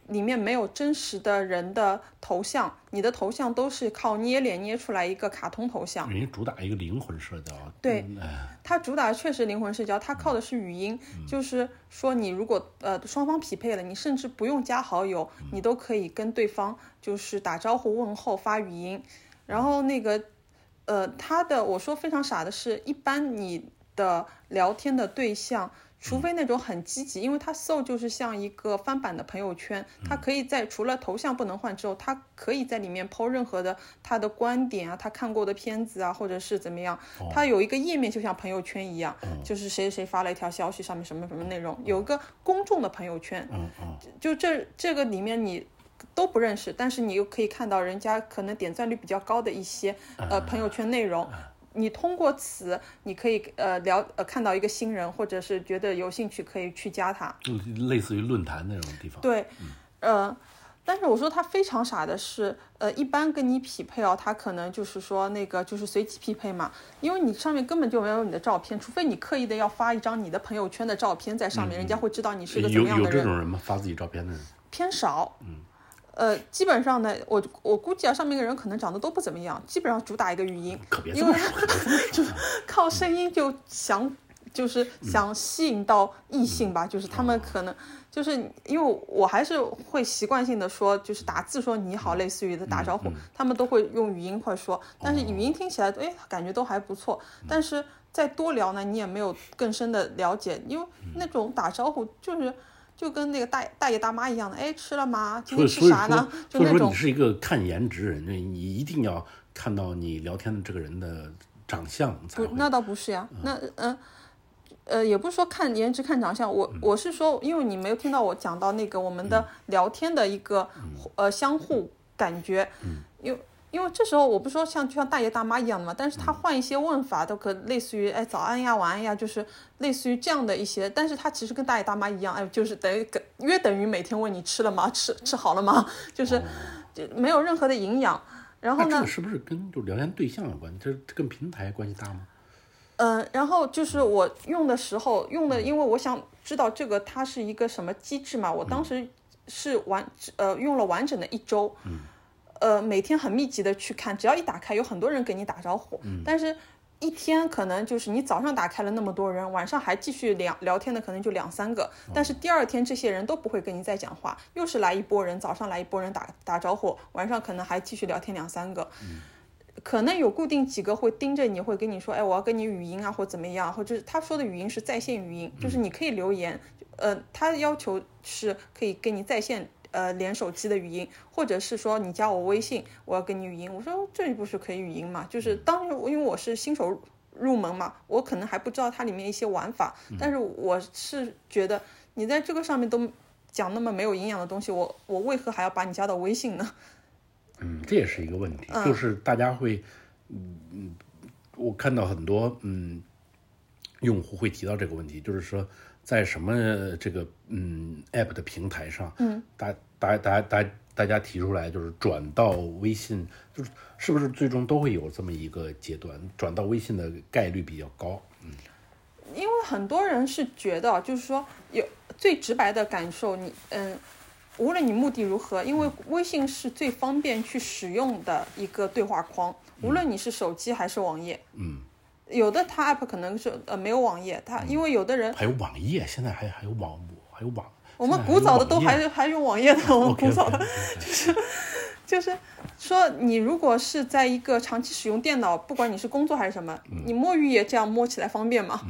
里面没有真实的人的头像，你的头像都是靠捏脸捏出来一个卡通头像。人家主打一个灵魂社交，对嗯哎它主打确实灵魂社交，它靠的是语音，就是说你如果呃双方匹配了，你甚至不用加好友，你都可以跟对方就是打招呼问候发语音，然后那个呃他的我说非常傻的是，一般你的聊天的对象。除非那种很积极，因为它 so 就是像一个翻版的朋友圈，它可以在除了头像不能换之后，它可以在里面抛任何的他的观点啊，他看过的片子啊，或者是怎么样，它有一个页面就像朋友圈一样，就是谁谁发了一条消息，上面什么什么内容，有一个公众的朋友圈，就这这个里面你都不认识，但是你又可以看到人家可能点赞率比较高的一些呃朋友圈内容。你通过此，你可以呃聊呃看到一个新人，或者是觉得有兴趣可以去加他。就类似于论坛那种地方。对，呃，但是我说他非常傻的是，呃，一般跟你匹配哦，他可能就是说那个就是随机匹配嘛，因为你上面根本就没有你的照片，除非你刻意的要发一张你的朋友圈的照片在上面，人家会知道你是个怎有有么样的人有。这种人吗？发自己照片的人？偏少。嗯。呃，基本上呢，我我估计啊，上面的人可能长得都不怎么样，基本上主打一个语音，因为。靠声音就想就是想吸引到异性吧，就是他们可能就是因为我还是会习惯性的说，就是打字说你好，类似于的打招呼，他们都会用语音会说，但是语音听起来哎感觉都还不错，但是再多聊呢，你也没有更深的了解，因为那种打招呼就是。就跟那个大大爷大妈一样的，哎，吃了吗？今天吃啥呢？，就那种所以说你是一个看颜值人，你你一定要看到你聊天的这个人的长相才，。不那倒不是呀，那嗯。呃，也不是说看颜值、看长相，我我是说，因为你没有听到我讲到那个我们的聊天的一个、呃相互感觉，因为因为这时候我不是说像就像大爷大妈一样的嘛，但是他换一些问法都可类似于哎早安呀、晚安呀，就是类似于这样的一些，但是他其实跟大爷大妈一样，哎，就是等于跟约等于每天问你吃了吗？吃吃好了吗？就是就没有任何的营养。然后呢那这个，是不是跟就聊天对象有关？这这跟平台关系大吗？嗯，然后就是我用的时候用的，因为我想知道这个它是一个什么机制嘛，我当时是完呃用了完整的一周，呃每天很密集的去看，只要一打开有很多人给你打招呼，嗯。但是一天可能就是你早上打开了那么多人，晚上还继续聊聊天的可能就两三个，但是第二天这些人都不会跟你再讲话，又是来一波人，早上来一波人打打招呼，晚上可能还继续聊天两三个。可能有固定几个会盯着你，会跟你说，哎，我要跟你语音啊，或怎么样，或者是他说的语音是在线语音，就是你可以留言，呃，他要求是可以跟你在线呃连手机的语音，或者是说你加我微信，我要跟你语音，我说这不是可以语音嘛？就是当时因为我是新手入门嘛，我可能还不知道它里面一些玩法，但是我是觉得你在这个上面都讲那么没有营养的东西，我我为何还要把你加到微信呢？嗯，这也是一个问题，就是大家会，嗯嗯，我看到很多嗯用户会提到这个问题，就是说在什么这个嗯 app 的平台上，嗯，大大大大大家提出来就是转到微信，就是是不是最终都会有这么一个阶段，转到微信的概率比较高？嗯。因为很多人是觉得，就是说有最直白的感受，你嗯，无论你目的如何，因为微信是最方便去使用的一个对话框，无论你是手机还是网页，嗯，有的他 app 可能是呃没有网页，他因为有的人还有网页，现在还还有网还有网，我们古早的都还还用网页的，我们古早的 OK，OK 就是说，你如果是在一个长期使用电脑，不管你是工作还是什么，嗯你摸鱼也这样摸起来方便嘛？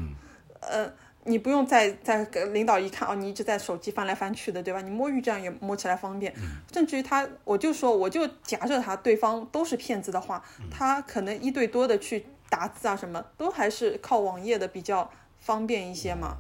呃，你不用再再给领导一看哦，你一直在手机翻来翻去的，对吧？你摸鱼这样也摸起来方便。嗯甚至于他，我就说，我就夹着他对方都是骗子的话，嗯他可能一对多的去打字啊，什么都还是靠网页的比较方便一些嘛。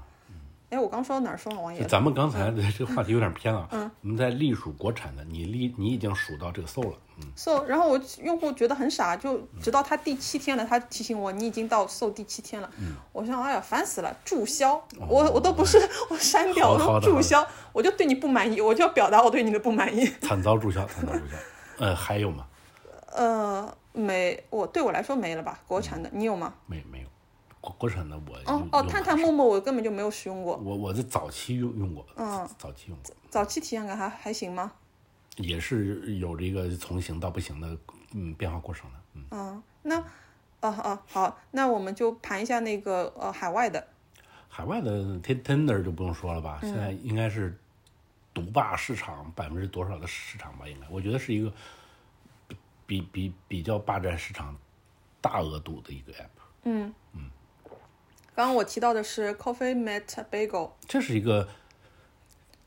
哎，我刚说到哪儿说到网页咱们刚才的这个话题有点偏了，嗯，我们在隶属国产的，你隶你已经数到这个搜了，嗯，so，然后我用户觉得很傻，就直到他第七天了，他提醒我你已经到 so 第七天了。嗯我想，哎呀，烦死了，注销！我我都不是我删掉，我都注销，我就对你不满意，我就要表达我对你的不满意。惨遭注销，惨遭注销。呃，还有吗？呃，没，我对我来说没了吧，国产的，你有吗？没没有，国国产的我哦哦，探探、陌陌我根本就没有使用过，我我在早期用用过，嗯早期用过，早期体验感还还行吗？也是有这个从行到不行的嗯变化过程的，嗯，嗯，那，哦哦好，那我们就盘一下那个呃海外的，海外的 Tinder 就不用说了嗯吧，现在应该是独霸市场百分之多少的市场吧？应该，我觉得是一个比比比比较霸占市场大额度的一个 app。嗯嗯刚刚我提到的是 Coffee Mate Bagel。这是一个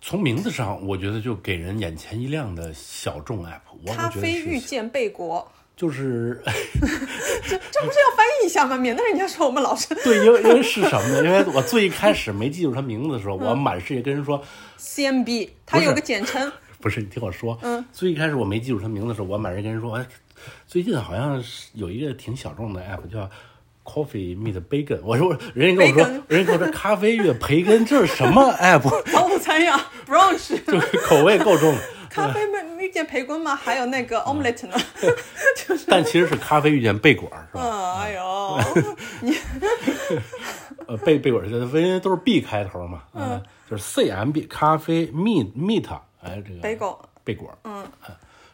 从名字上，我觉得就给人眼前一亮的小众 app。我咖啡遇见贝果，就是 这这不是要翻译一下吗？免得人家说我们老是对，因为因为是什么呢？因为我最一开始没记住他名字的时候，嗯我满世界跟人说，CMB，它有个简称，不是，你听我说，嗯，最一开始我没记住他名字的时候，我满人跟人说，哎，最近好像是有一个挺小众的 app 叫。Coffee meet bacon，我说人家跟我说人家跟我说咖啡与培根，这是什么 app？早午餐呀，brunch，就是口味够重，咖啡遇遇见培根吗？还有那个 omelette 呢？但其实是咖啡遇见贝果，是吧？嗯，哎呦，呃，贝贝果儿因为都是 B 开头嘛，嗯，就是 CMB 咖啡 meet meet，哎，这个贝果贝果，嗯，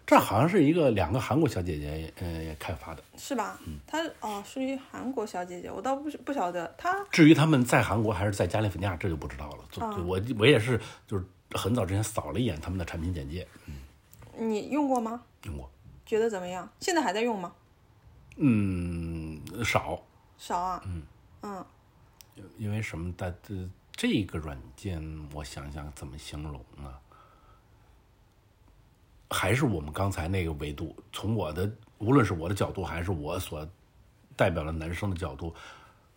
这好像是一个两个韩国小姐姐呃开发的。是吧？嗯她哦，属于韩国小姐姐，我倒不是不晓得她至于他们在韩国还是在加利福尼亚，这就不知道了。我我也是，就是很早之前扫了一眼他们的产品简介，你用过吗？用过，觉得怎么样？现在还在用吗？嗯，少，少啊，嗯嗯因为什么但？这这个软件，我想想怎么形容呢？还是我们刚才那个维度，从我的无论是我的角度，还是我所代表的男生的角度，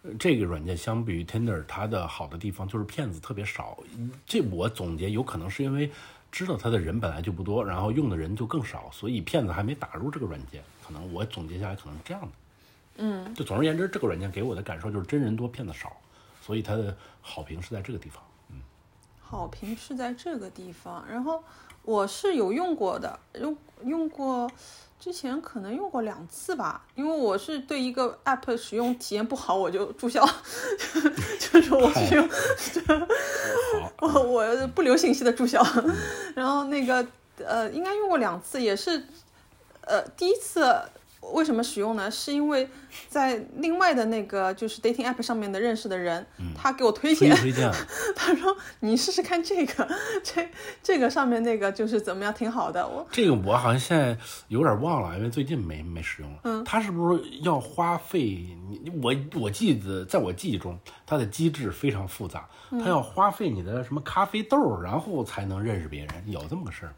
呃这个软件相比于 Tinder，它的好的地方就是骗子特别少。这我总结，有可能是因为知道它的人本来就不多，然后用的人就更少，所以骗子还没打入这个软件。可能我总结下来，可能是这样的。嗯，就总而言之，这个软件给我的感受就是真人多，骗子少，所以它的好评是在这个地方。好评是在这个地方，然后我是有用过的，用用过，之前可能用过两次吧，因为我是对一个 app 使用体验不好，我就注销，就是我是用，我 我不留信息的注销，然后那个呃，应该用过两次，也是呃第一次。为什么使用呢？是因为在另外的那个就是 dating app 上面的认识的人，他给我推荐，推推荐，他说：“你试试看这个，这这个上面那个就是怎么样，挺好的。”我这个我好像现在有点忘了，因为最近没没使用了。嗯，他是不是要花费？你我我记得，在我记忆中，它的机制非常复杂，它要花费你的什么咖啡豆，然后才能认识别人，有这么个事儿。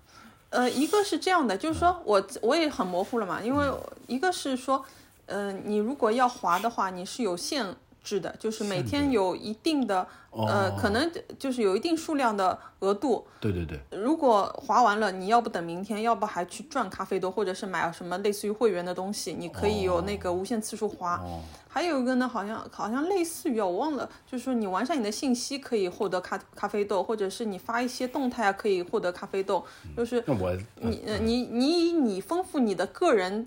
呃，一个是这样的，就是说我我也很模糊了嘛，因为一个是说呃，你如果要划的话，你是有线制的，就是每天有一定的呃，可能就是有一定数量的额度。对对对，如果划完了，你要不等明天，要不还去赚咖啡豆，或者是买什么类似于会员的东西，你可以有那个无限次数滑。还有一个呢，好像好像类似于啊，我忘了，就是说你完善你的信息可以获得咖咖啡豆，或者是你发一些动态啊可以获得咖啡豆，就是你呃你你以你丰富你的个人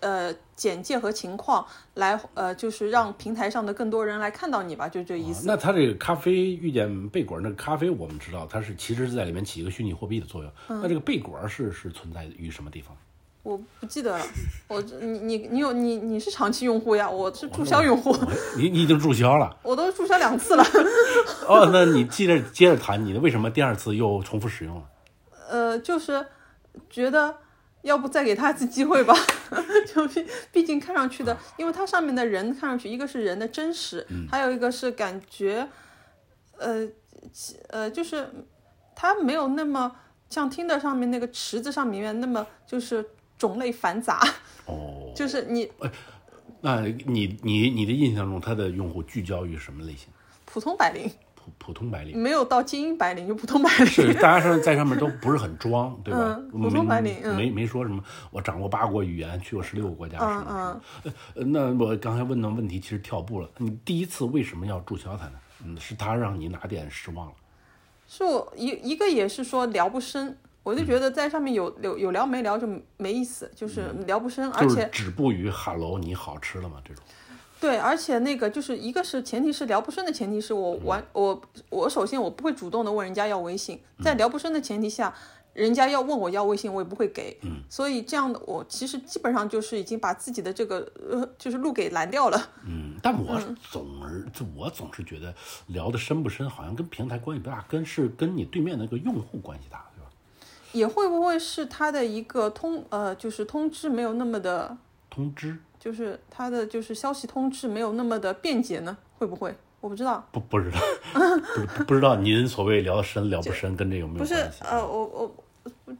呃简介和情况来呃就是让平台上的更多人来看到你吧，就这意思。那他这个咖啡遇见贝果，那个咖啡我们知道它是其实是在里面起一个虚拟货币的作用。嗯那这个贝果是是存在于什么地方？我不记得了，我你你你有你你是长期用户呀，我是注销用户，你你已经注销了 我都注销两次了。哦，那你接着接着谈，你的为什么第二次又重复使用了？呃，就是觉得要不再给他一次机会吧，就毕毕竟看上去的，因为它上面的人看上去，一个是人的真实，还有一个是感觉，呃呃，就是它没有那么像听的上面那个池子上面那么就是种类繁杂，哦，就是你那你你你的印象中，它的用户聚焦于什么类型？普通白领，普普通白领。没有到精英白领，就普通白领。是，大家上在上面都不是很装，对吧？嗯普通白领嗯没没说什么，我掌握八国语言，去过十六个国家，是嗯那我刚才问的问题其实跳步了，你第一次为什么要注销它呢？嗯，是他让你哪点失望了？是我一一个也是说聊不深，我就觉得在上面有有有聊没聊就没意思，就是聊不深，而就是且止步于 “hello，你好吃了吗”这种。对，而且那个就是一个是前提是聊不深的前提是我完我我首先我不会主动的问人家要微信，在聊不深的前提下。人家要问我要微信，我也不会给，嗯所以这样的我其实基本上就是已经把自己的这个呃就是路给拦掉了。嗯，但我总而就我总是觉得聊的深不深，好像跟平台关系不大，跟是跟你对面那个用户关系大，对吧？也会不会是他的一个通呃就是通知没有那么的通知就是它的就是消息通知没有那么的便捷呢？会不会？我不知道。不不知道，不是不知道您所谓聊深聊不深，跟这有没有不是？呃，我我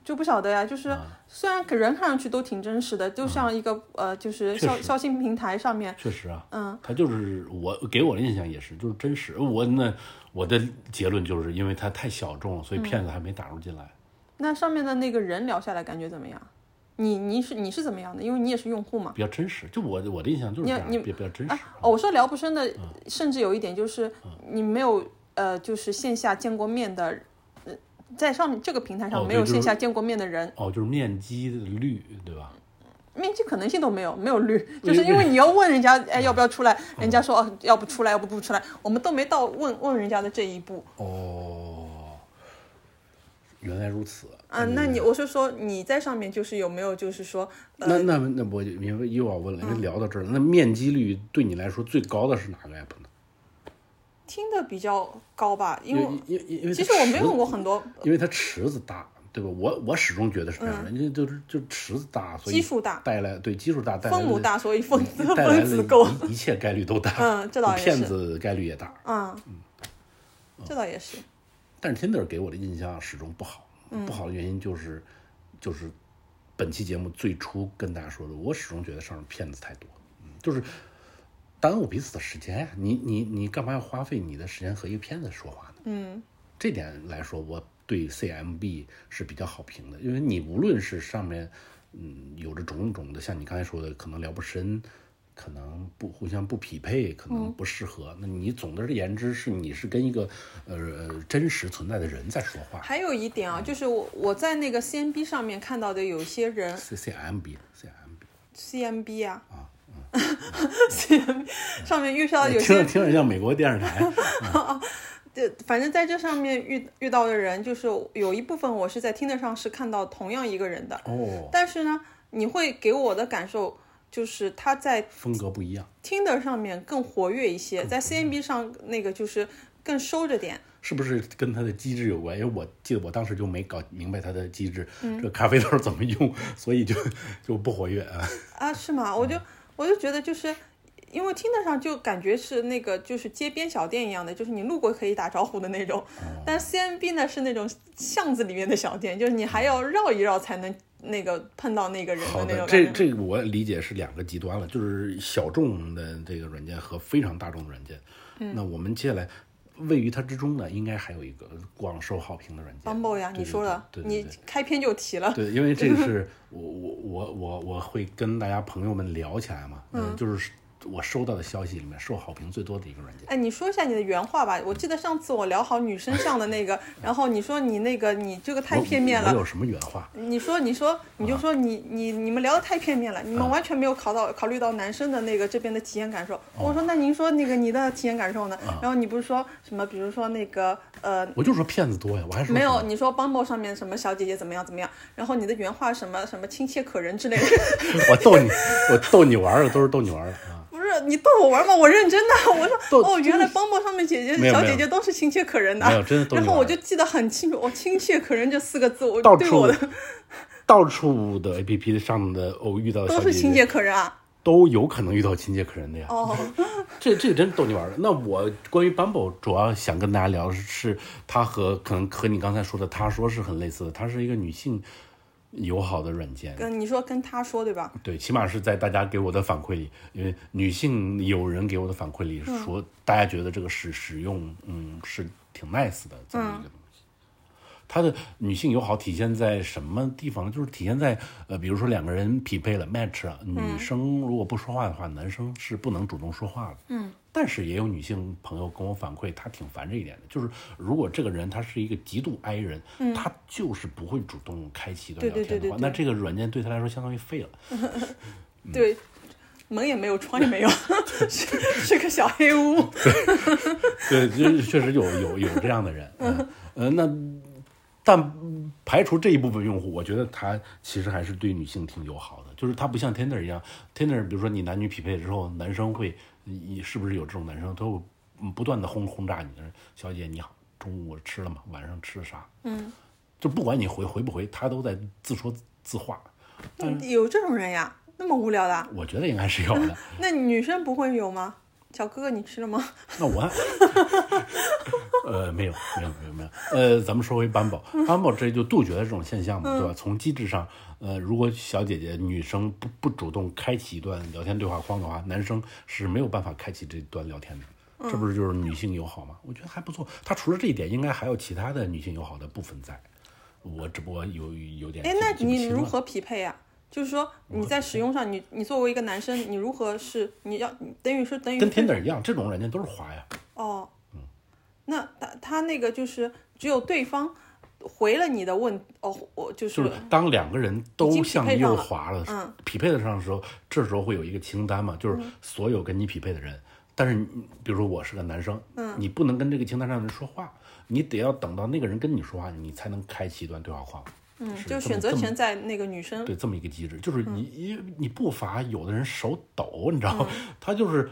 就不晓得呀。就是啊虽然给人看上去都挺真实的，就像一个呃，就是消消息平台上面，确实啊，嗯，他就是我给我的印象也是，就是真实。我那我的结论就是因为他太小众了，所以骗子还没打入进来。那上面的那个人聊下来感觉怎么样？你你是你是怎么样的？因为你也是用户嘛。比较真实，就我我的印象就是这样，你比比较真实。哦，我说聊不深的，嗯甚至有一点就是你没有呃，就是线下见过面的，呃，在上面这个平台哦上没有线下见过面的人，哦，就是面基的率，对吧？面基可能性都没有，没有率，就是因为你要问人家，哎，要不要出来？人家说哦，要不出来，要不不出来，我们都没到问问人家的这一步。哦，原来如此。啊，那你我是说你在上面就是有没有就是说，那那那我就因为又要问了，因为聊到这儿了，那面积率对你来说最高的是哪个 app 呢？听的比较高吧？因因为为因为因为其实我没问过很多因为它池子大，对吧？我我始终觉得是这样的，因为就是就池子大，所以嗯基数大带来对基数大带来分母大，所以分子分子够。一一切概率都大，嗯这倒也是骗子概率也大。嗯，这倒也是。但是 Tinder 给我的印象始终不好，嗯不好的原因就是就是本期节目最初跟大家说的，我始终觉得上面骗子太多，嗯，就是耽误彼此的时间呀。你你你干嘛要花费你的时间和一个骗子说话呢？嗯，这点来说，我对 CMB 是比较好评的，因为你无论是上面，嗯，有着种种的，像你刚才说的，可能聊不深，可能不互相不匹配，可能不适合。那你总的言之是你是跟一个呃呃真实存在的人在说话。还有一点啊，就是我我在那个 CMB 上面看到的有些人 C CMB CMB，CMB 啊。CMB 上面遇到有些听着听着像美国电视台。对，反正在这上面遇遇到的人，就是有一部分我是在听得上是看到同样一个人的，哦，但是呢，你会给我的感受就是他在风格不一样，听的上面更活跃一些，在 CMB 上那个就是更收着点。是不是跟它的机制有关？因为我记得我当时就没搞明白它的机制，这咖啡豆怎么用，所以就就不活跃啊。啊，是吗？我就我就觉得就是因为听得上就感觉是那个就是街边小店一样的，就是你路过可以打招呼的那种。哦但 CMB 呢是那种巷子里面的小店，就是你还要绕一绕才能那个碰到那个人好的，那种这感觉。这个我理解是两个极端了，就是小众的这个软件和非常大众的软件。嗯那我们接下来位于它之中呢，应该还有一个广受好评的软件 Bumble 呀，你说了，对对对你开篇就提了。对，因为这个 是我我我我我会跟大家朋友们聊起来嘛，嗯，就是我收到的消息里面受好评最多的一个软件。哎，你说一下你的原话吧。我记得上次我聊好女生上的那个，然后你说你那个你这个太片面了。我有什么原话？你说，你说，你就说你你你们聊的太片面了，你们完全没有考到考虑到男生的那个这边的体验感受。我说，那您说那个你的体验感受呢？然后你不是说什么，比如说那个呃，我就说骗子多呀，我还说没有，你说 Bumble 上面什么小姐姐怎么样怎么样，然后你的原话什么什么亲切可人之类的，我逗你，我逗你玩儿的，都是逗你玩儿的啊。不是你逗我玩吗？我认真的，我说哦，原来 Bumble 上面姐姐小姐姐都是亲切可人的，没有真的逗你然后我就记得很清楚，哦，亲切可人这四个字，我对我的到处的 A P P 上的偶遇到的都是亲切可人啊。都有可能遇到亲切可人的呀。哦，这这个真逗你玩的。那我关于 Bumble 主要想跟大家聊的是，它和可能和你刚才说的他说是很类似的，它是一个女性友好的软件。跟你说跟他说对吧？对，起码是在大家给我的反馈里，因为女性友人给我的反馈里说，大家觉得这个使使用，嗯，是挺 nice 的这么一个东西。它的女性友好体现在什么地方呢？就是体现在呃，比如说两个人匹配了 match 啊，女生如果不说话的话，男生是不能主动说话的。嗯。但是也有女性朋友跟我反馈，她挺烦这一点的，就是如果这个人他是一个极度 I 人，他就是不会主动开启一段聊天的话，对对对对那这个软件对他来说相当于废了。嗯对，门也没有，窗也没有，是是个小黑屋。对，这确实有有有这样的人，嗯呃，那但排除这一部分用户，我觉得他其实还是对女性挺友好的，就是他不像 Tinder 一样，Tinder 比如说你男女匹配之后，男生会，你是不是有这种男生，他会不断的轰轰炸你，小姐你好，中午吃了吗？晚上吃的啥？嗯，就不管你回回不回，他都在自说自话。有这种人呀？那么无聊的啊？我觉得应该是有的。那女生不会有吗？小哥哥，你吃了吗？那我，呃，没有，没有，没有，没有。呃，咱们说回 Bumble，Bumble 这就杜绝了这种现象嘛，对吧？从机制上，呃，如果小姐姐女生不不主动开启一段聊天对话框的话，男生是没有办法开启这段聊天的。这不是就是女性友好吗？我觉得还不错。他除了这一点，应该还有其他的女性友好的部分在。我只不过有有点哎，那你如何匹配呀、就是说你在使用上，你你作为一个男生，你如何是你要等于是等于跟是 Tinder 一样，这种软件都是滑呀。哦，嗯那他他那个就是只有对方回了你的问哦，我就是就是当两个人都向右滑了，嗯匹配得上的时候，这时候会有一个清单嘛，就是所有跟你匹配的人。但是，比如说我是个男生，嗯你不能跟这个清单上的人说话，你得要等到那个人跟你说话，你才能开启一段对话框。嗯，就选择权在那个女生。对，这么一个机制，就是你你你不乏，有的人手抖，你知道嗯吗？他就是。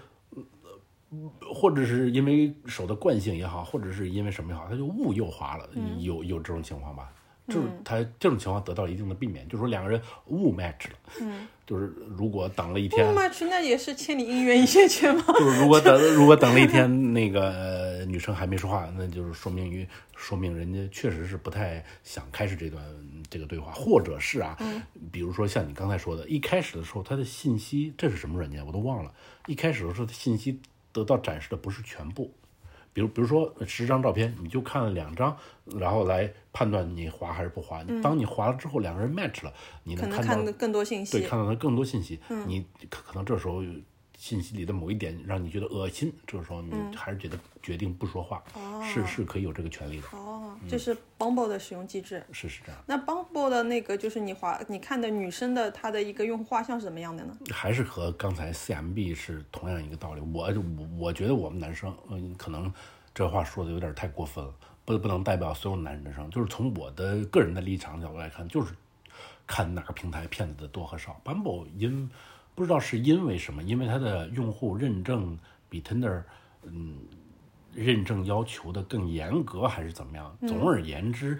呃或者是因为手的惯性也好，或者是因为什么也好，他就误右滑了，嗯有有这种情况吧？就是他这种情况得到一定的避免，就是说两个人误 match 了，嗯，就是如果等了一天，不 match 那也是千里姻缘一线牵嘛。就是如果等 如果等了一天，那个、呃女生还没说话，那就是说明于说明人家确实是不太想开始这段这个对话，或者是啊，比如说像你刚才说的，一开始的时候他的信息这是什么软件我都忘了，一开始的时候信息得到展示的不是全部。比如，比如说十张照片，你就看了两张，然后来判断你滑还是不滑。当你滑了之后，两个人 match 了，你能能看到看更多信息对，看到他更多信息，你可可能这时候信息里的某一点让你觉得恶心，这个时候你还是觉得决定不说话，是是可以有这个权利的，哦，这是 Bumble 的使用机制。是是这样，那 Bumble 的那个就是你滑你看的女生的她的一个用户画像是怎么样的呢？还是和刚才 CMB 是同样一个道理。我我我觉得我们男生，嗯，可能这话说的有点太过分了，不不能代表所有男生，就是从我的个人的立场角度来看，就是看哪个平台骗子的多和少。Bumble 因不知道是因为什么，因为它的用户认证比 Tinder 嗯认证要求的更严格，还是怎么样？总而言之，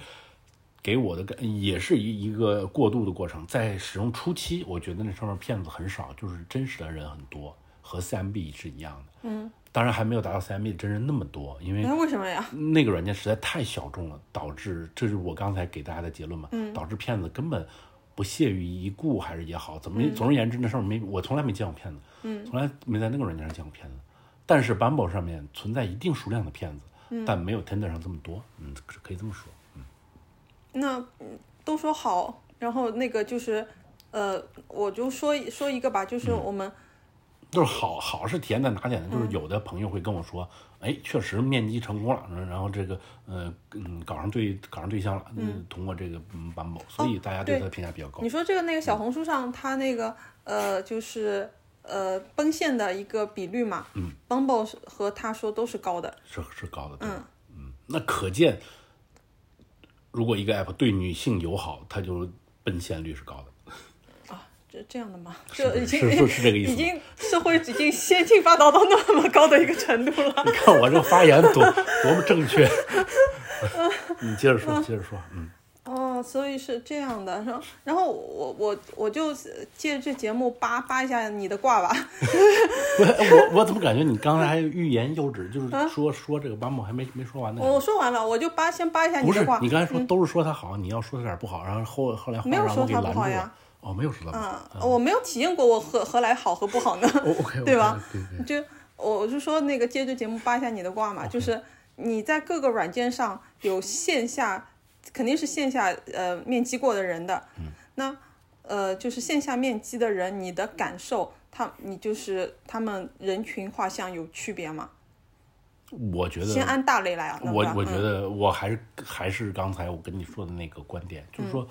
给我的感也是一一个过渡的过程。在使用初期，我觉得那上面骗子很少，就是真实的人很多，和 CMB 是一样的。嗯，当然还没有达到 CMB 的真人那么多，因为那为什么呀？那个软件实在太小众了，导致这是我刚才给大家的结论嘛，导致骗子根本不屑于一顾，还是也好，怎么总而言之，那上面没我从来没见过骗子，嗯，从来没在那个软件上见过骗子。但是 Bumble 上面存在一定数量的骗子，但没有 Tinder 上这么多，嗯，可可以这么说。嗯那嗯都说好，然后那个就是，呃，我就说说一个吧，就是我们、就是好好是体现在哪点呢？就是有的朋友会跟我说，哎，确实面基成功了，然后这个呃嗯搞上对搞上对象了，嗯，通过这个嗯 Bumble，所以大家对他的评价比较高你。说这个那个小红书上，他那个呃，就是呃奔现的一个比率嘛，嗯，Bumble 和他说都是高的，是是高的，对吧嗯那可见，如果一个 app 对女性友好，它就奔现率是高的。这这样的吗？是这已经是是是这个意思 已经社会已经先进发达到那么高的一个程度了。你看我这个发言多 多么正确。你接着说，接着说，嗯，哦，所以是这样的，然后然后我我我就借这节目扒扒一下你的卦吧。我我我怎么感觉你刚才还欲言又止，就是说说这个 Bumble 还没没说完呢？我说完了，我就扒先扒一下你的卦。你刚才说都是说他好，你要说他点不好，然后后后来话没有说让我给拦住了他不好呀。哦，没有说他不好。嗯，我没有体验过我何何来好和不好呢，对吧？对对。就我就说那个接着节目扒一下你的卦嘛，就是你在各个软件上有线下，肯定是线下呃面基过的人的，嗯那呃就是线下面基的人，你的感受，他你就是他们人群画像有区别吗？我觉得先按大类来啊，我觉得我还是还是刚才我跟你说的那个观点，就是嗯说，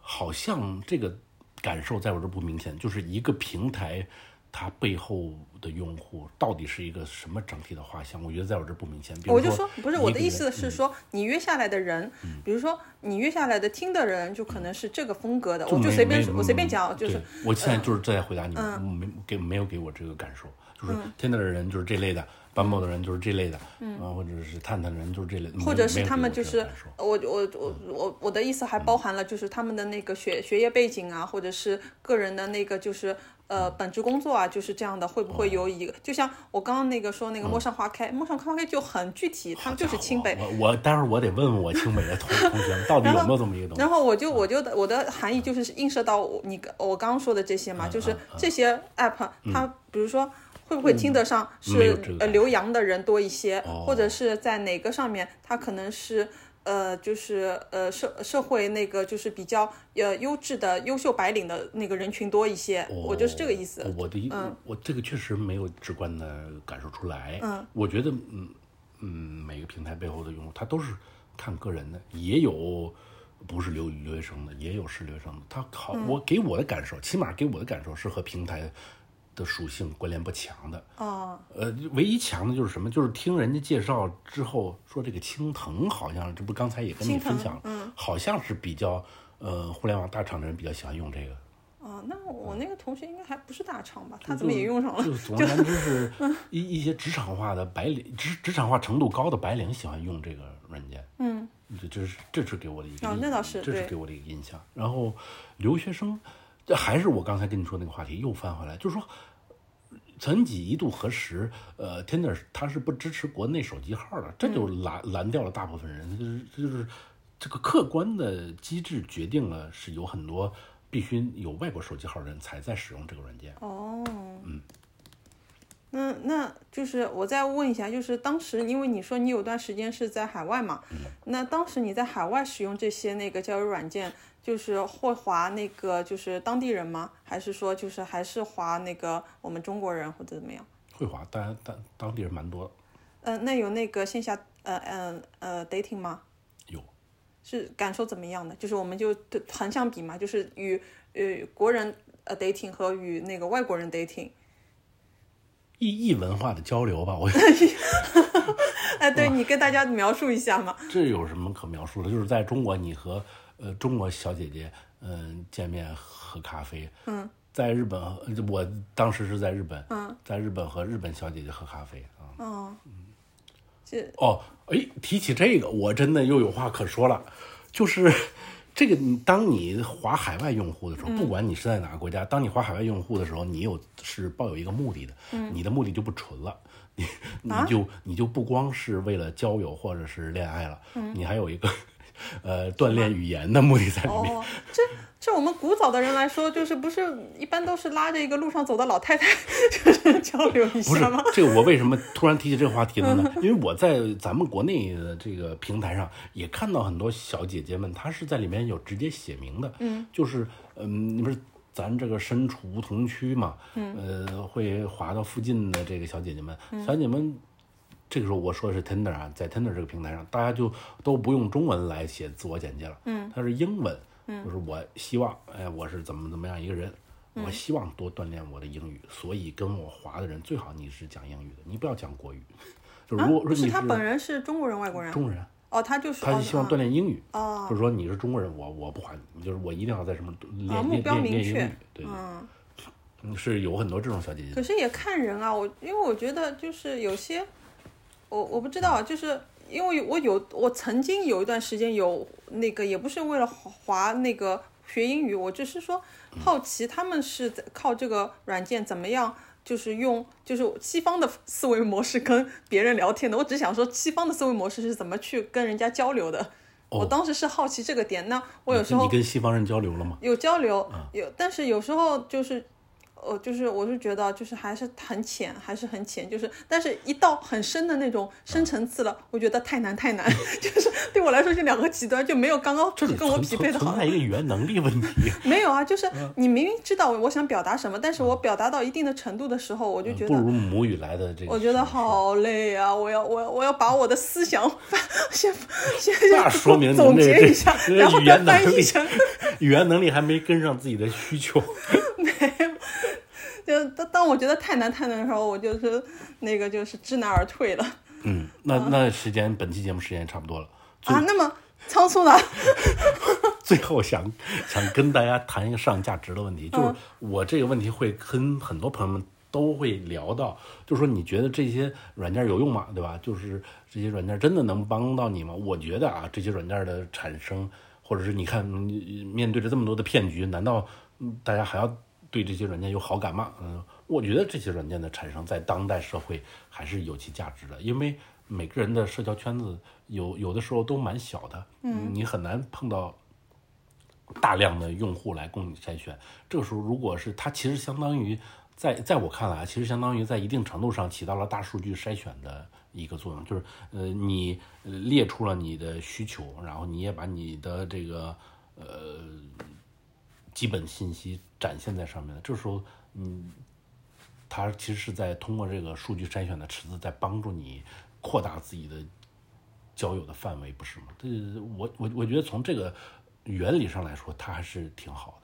好像这个感受在我这不明显，就是一个平台它背后的用户到底是一个什么整体的画像，我觉得在我这不明显。我就说不是我的意思是嗯。说，你约下来的人，比如说你约下来的听的人，就可能是这个风格的，我就随便我随便讲，嗯就是我现在就是在回答你们，没给没有给我这个感受，就是天 e 的人就是这类的，Bumble 的人就是这类的，嗯，或者是探探的人就是这类的，或者是他们就是我我我我我的意思还包含了就是他们的那个学学业背景啊，或者是个人的那个就是呃本职工作啊，就是这样的，会不会有一个就像我刚刚那个说那个陌上花开，陌上花开就很具体，他们就是清北。我我待会儿我得问问我清北的同同学们，到底有没有这么一个东西然。后我就我就我的含义就是映射到我你我刚刚说的这些嗯嘛，就是这些 app 它比如说会不会听得上是呃留洋的人多一些，哦或者是在哪个上面他可能是。呃，就是呃社社会那个就是比较呃优质的优秀白领的那个人群多一些，我就是这个意思。哦我的意，我这个确实没有直观的感受出来。嗯，我觉得，嗯嗯，每个平台背后的用户，他都是看个人的，也有不是留留学生的，也有是留学生的。他好，嗯我给我的感受，起码给我的感受是和平台的属性关联不强的。哦，呃，唯一强的就是什么？就是听人家介绍之后说这个青藤好像，这不刚才也跟你分享，嗯，好像是比较呃互联网大厂的人比较喜欢用这个。哦，那我那个同学应该还不是大厂吧？他怎么也用上了？就 总而言之是一 一些职场化的白领，职职场化程度高的白领喜欢用这个软件。嗯，这这是这是给我的一个那倒是这是给我的一个印象。然后留学生，这还是我刚才跟你说那个话题又翻回来，就是说。曾几一度核实，呃，Tinder 它是不支持国内手机号的，这就拦拦掉了大部分人。就是就是这个客观的机制决定了，是有很多必须有外国手机号的人才在使用这个软件。哦，嗯，那那就是我再问一下，就是当时因为你说你有段时间是在海外嘛，那当时你在海外使用这些那个交友软件，就是会划那个就是当地人吗？还是说就是还是划那个我们中国人或者怎么样？会滑，当当当地人蛮多的，呃，那有那个线下呃呃呃 dating 吗？有是感受怎么样的？就是我们就横向比嘛，就是与呃国人呃 dating 和与那个外国人 dating。异异文化的交流吧。我 哎，对你跟大家描述一下嘛。这有什么可描述的？就是在中国，你和呃中国小姐姐嗯、见面喝咖啡，嗯，在日本，呃我当时是在日本，嗯，在日本和日本小姐姐喝咖啡啊。哦，这哦，哎，提起这个，我真的又有话可说了，就是这个当你划海外用户的时嗯。候，不管你是在哪个国家，当你划海外用户的时候，你有是抱有一个目的的，嗯。你的目的就不纯了，你你啊就你就不光是为了交友或者是恋爱了，嗯。你还有一个呃锻炼语言的目的在里面。哦，这这我们古早的人来说，就是不是一般都是拉着一个路上走的老太太，就是交流一不是下吗？这个，我为什么突然提起这个话题了呢？因为我在咱们国内的这个平台上也看到很多小姐姐们，她是在里面有直接写明的，嗯，就是嗯，你不是咱这个身处梧桐区嘛，嗯，呃，会滑到附近的这个小姐姐们，小姐姐们。这个时候我说的是 Tinder 啊，在 Tinder 这个平台上，大家就都不用中文来写自我简介了，嗯，它是英文，嗯，就是我希望，哎，我是怎么怎么样一个人，我希望多锻炼我的英语，所以跟我滑的人最好你是讲英语的，你不要讲国语。就如果说你是他本人是中国人，外国人？中国人，哦，他就是哦他希望锻炼英语，哦。就是说你是中国人，我我不滑你，就是我一定要在什么练啊目练标明确。对嗯。是有很多这种小姐姐可是也看人啊，我因为我觉得就是有些，我我不知道，就是因为我有我曾经有一段时间有那个，也不是为了滑那个学英语，我只是说好奇他们是在靠这个软件怎么样。就是用就是西方的思维模式跟别人聊天的，我只想说西方的思维模式是怎么去跟人家交流的。我当时是好奇这个点，那我有时候你跟西方人交流了吗？有交流，有，但是有时候就是，呃，就是我是觉得就是还是很浅，还是很浅，就是，但是一到很深的那种深层次了，我觉得太难太难，就是对我来说就两个极端，就没有刚刚就是跟我匹配的好存存在。一个语言能力问题，没有啊，就是你明明知道我想表达什么，但是我表达到一定的程度的时候，我就觉得不如母语来的这个。我觉得。好累啊！我要我要我要把我的思想先先先说明总结一下，然后再翻译成语言能力还没跟上自己的需求。就当当我觉得太难太难的时候，我就是那个就是知难而退了嗯，那那时间本期节目时间也差不多了。啊。那么仓促呢？最后想想跟大家谈一个上价值的问题，就是嗯我这个问题会跟很多朋友们都会聊到，就是说你觉得这些软件有用吗？对吧？就是这些软件真的能帮到你吗？我觉得啊，这些软件的产生，或者是你看面对着这么多的骗局，难道嗯大家还要对这些软件有好感吗？嗯，我觉得这些软件的产生在当代社会还是有其价值的，因为每个人的社交圈子有有的时候都蛮小的，嗯，你很难碰到大量的用户来供你筛选。这个时候，如果是它，其实相当于在在我看来，其实相当于在一定程度上起到了大数据筛选的一个作用，就是呃，你呃列出了你的需求，然后你也把你的这个呃基本信息展现在上面的。这时候，嗯，它其实是在通过这个数据筛选的池子，在帮助你扩大自己的交友的范围，不是吗？这我我我觉得从这个原理上来说，它还是挺好的。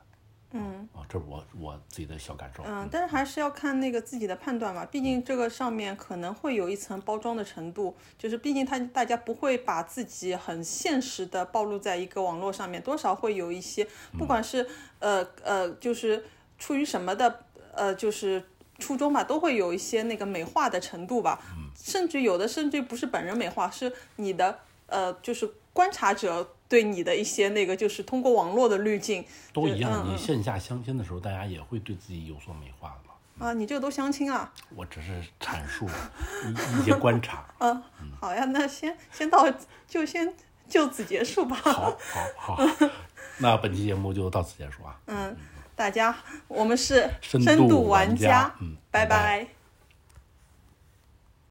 嗯，啊，这是我我自己的小感受。嗯，但是还是要看那个自己的判断嘛，毕竟这个上面可能会有一层包装的程度，就是毕竟他大家不会把自己很现实的暴露在一个网络上面，多少会有一些，不管是呃呃，就是出于什么的呃，就是初衷吧，都会有一些那个美化的程度吧，甚至有的甚至不是本人美化，是你的呃，就是观察者对你的一些那个，就是通过网络的滤镜都一样，嗯你线下相亲的时候，大家也会对自己有所美化的嘛。啊，你这个都相亲啊。我只是阐述一一些观察。嗯，好呀，那先先到就先就此结束吧。好，好，好，那本期节目就到此结束啊。嗯，大家，我们是深深度玩玩家嗯拜拜拜拜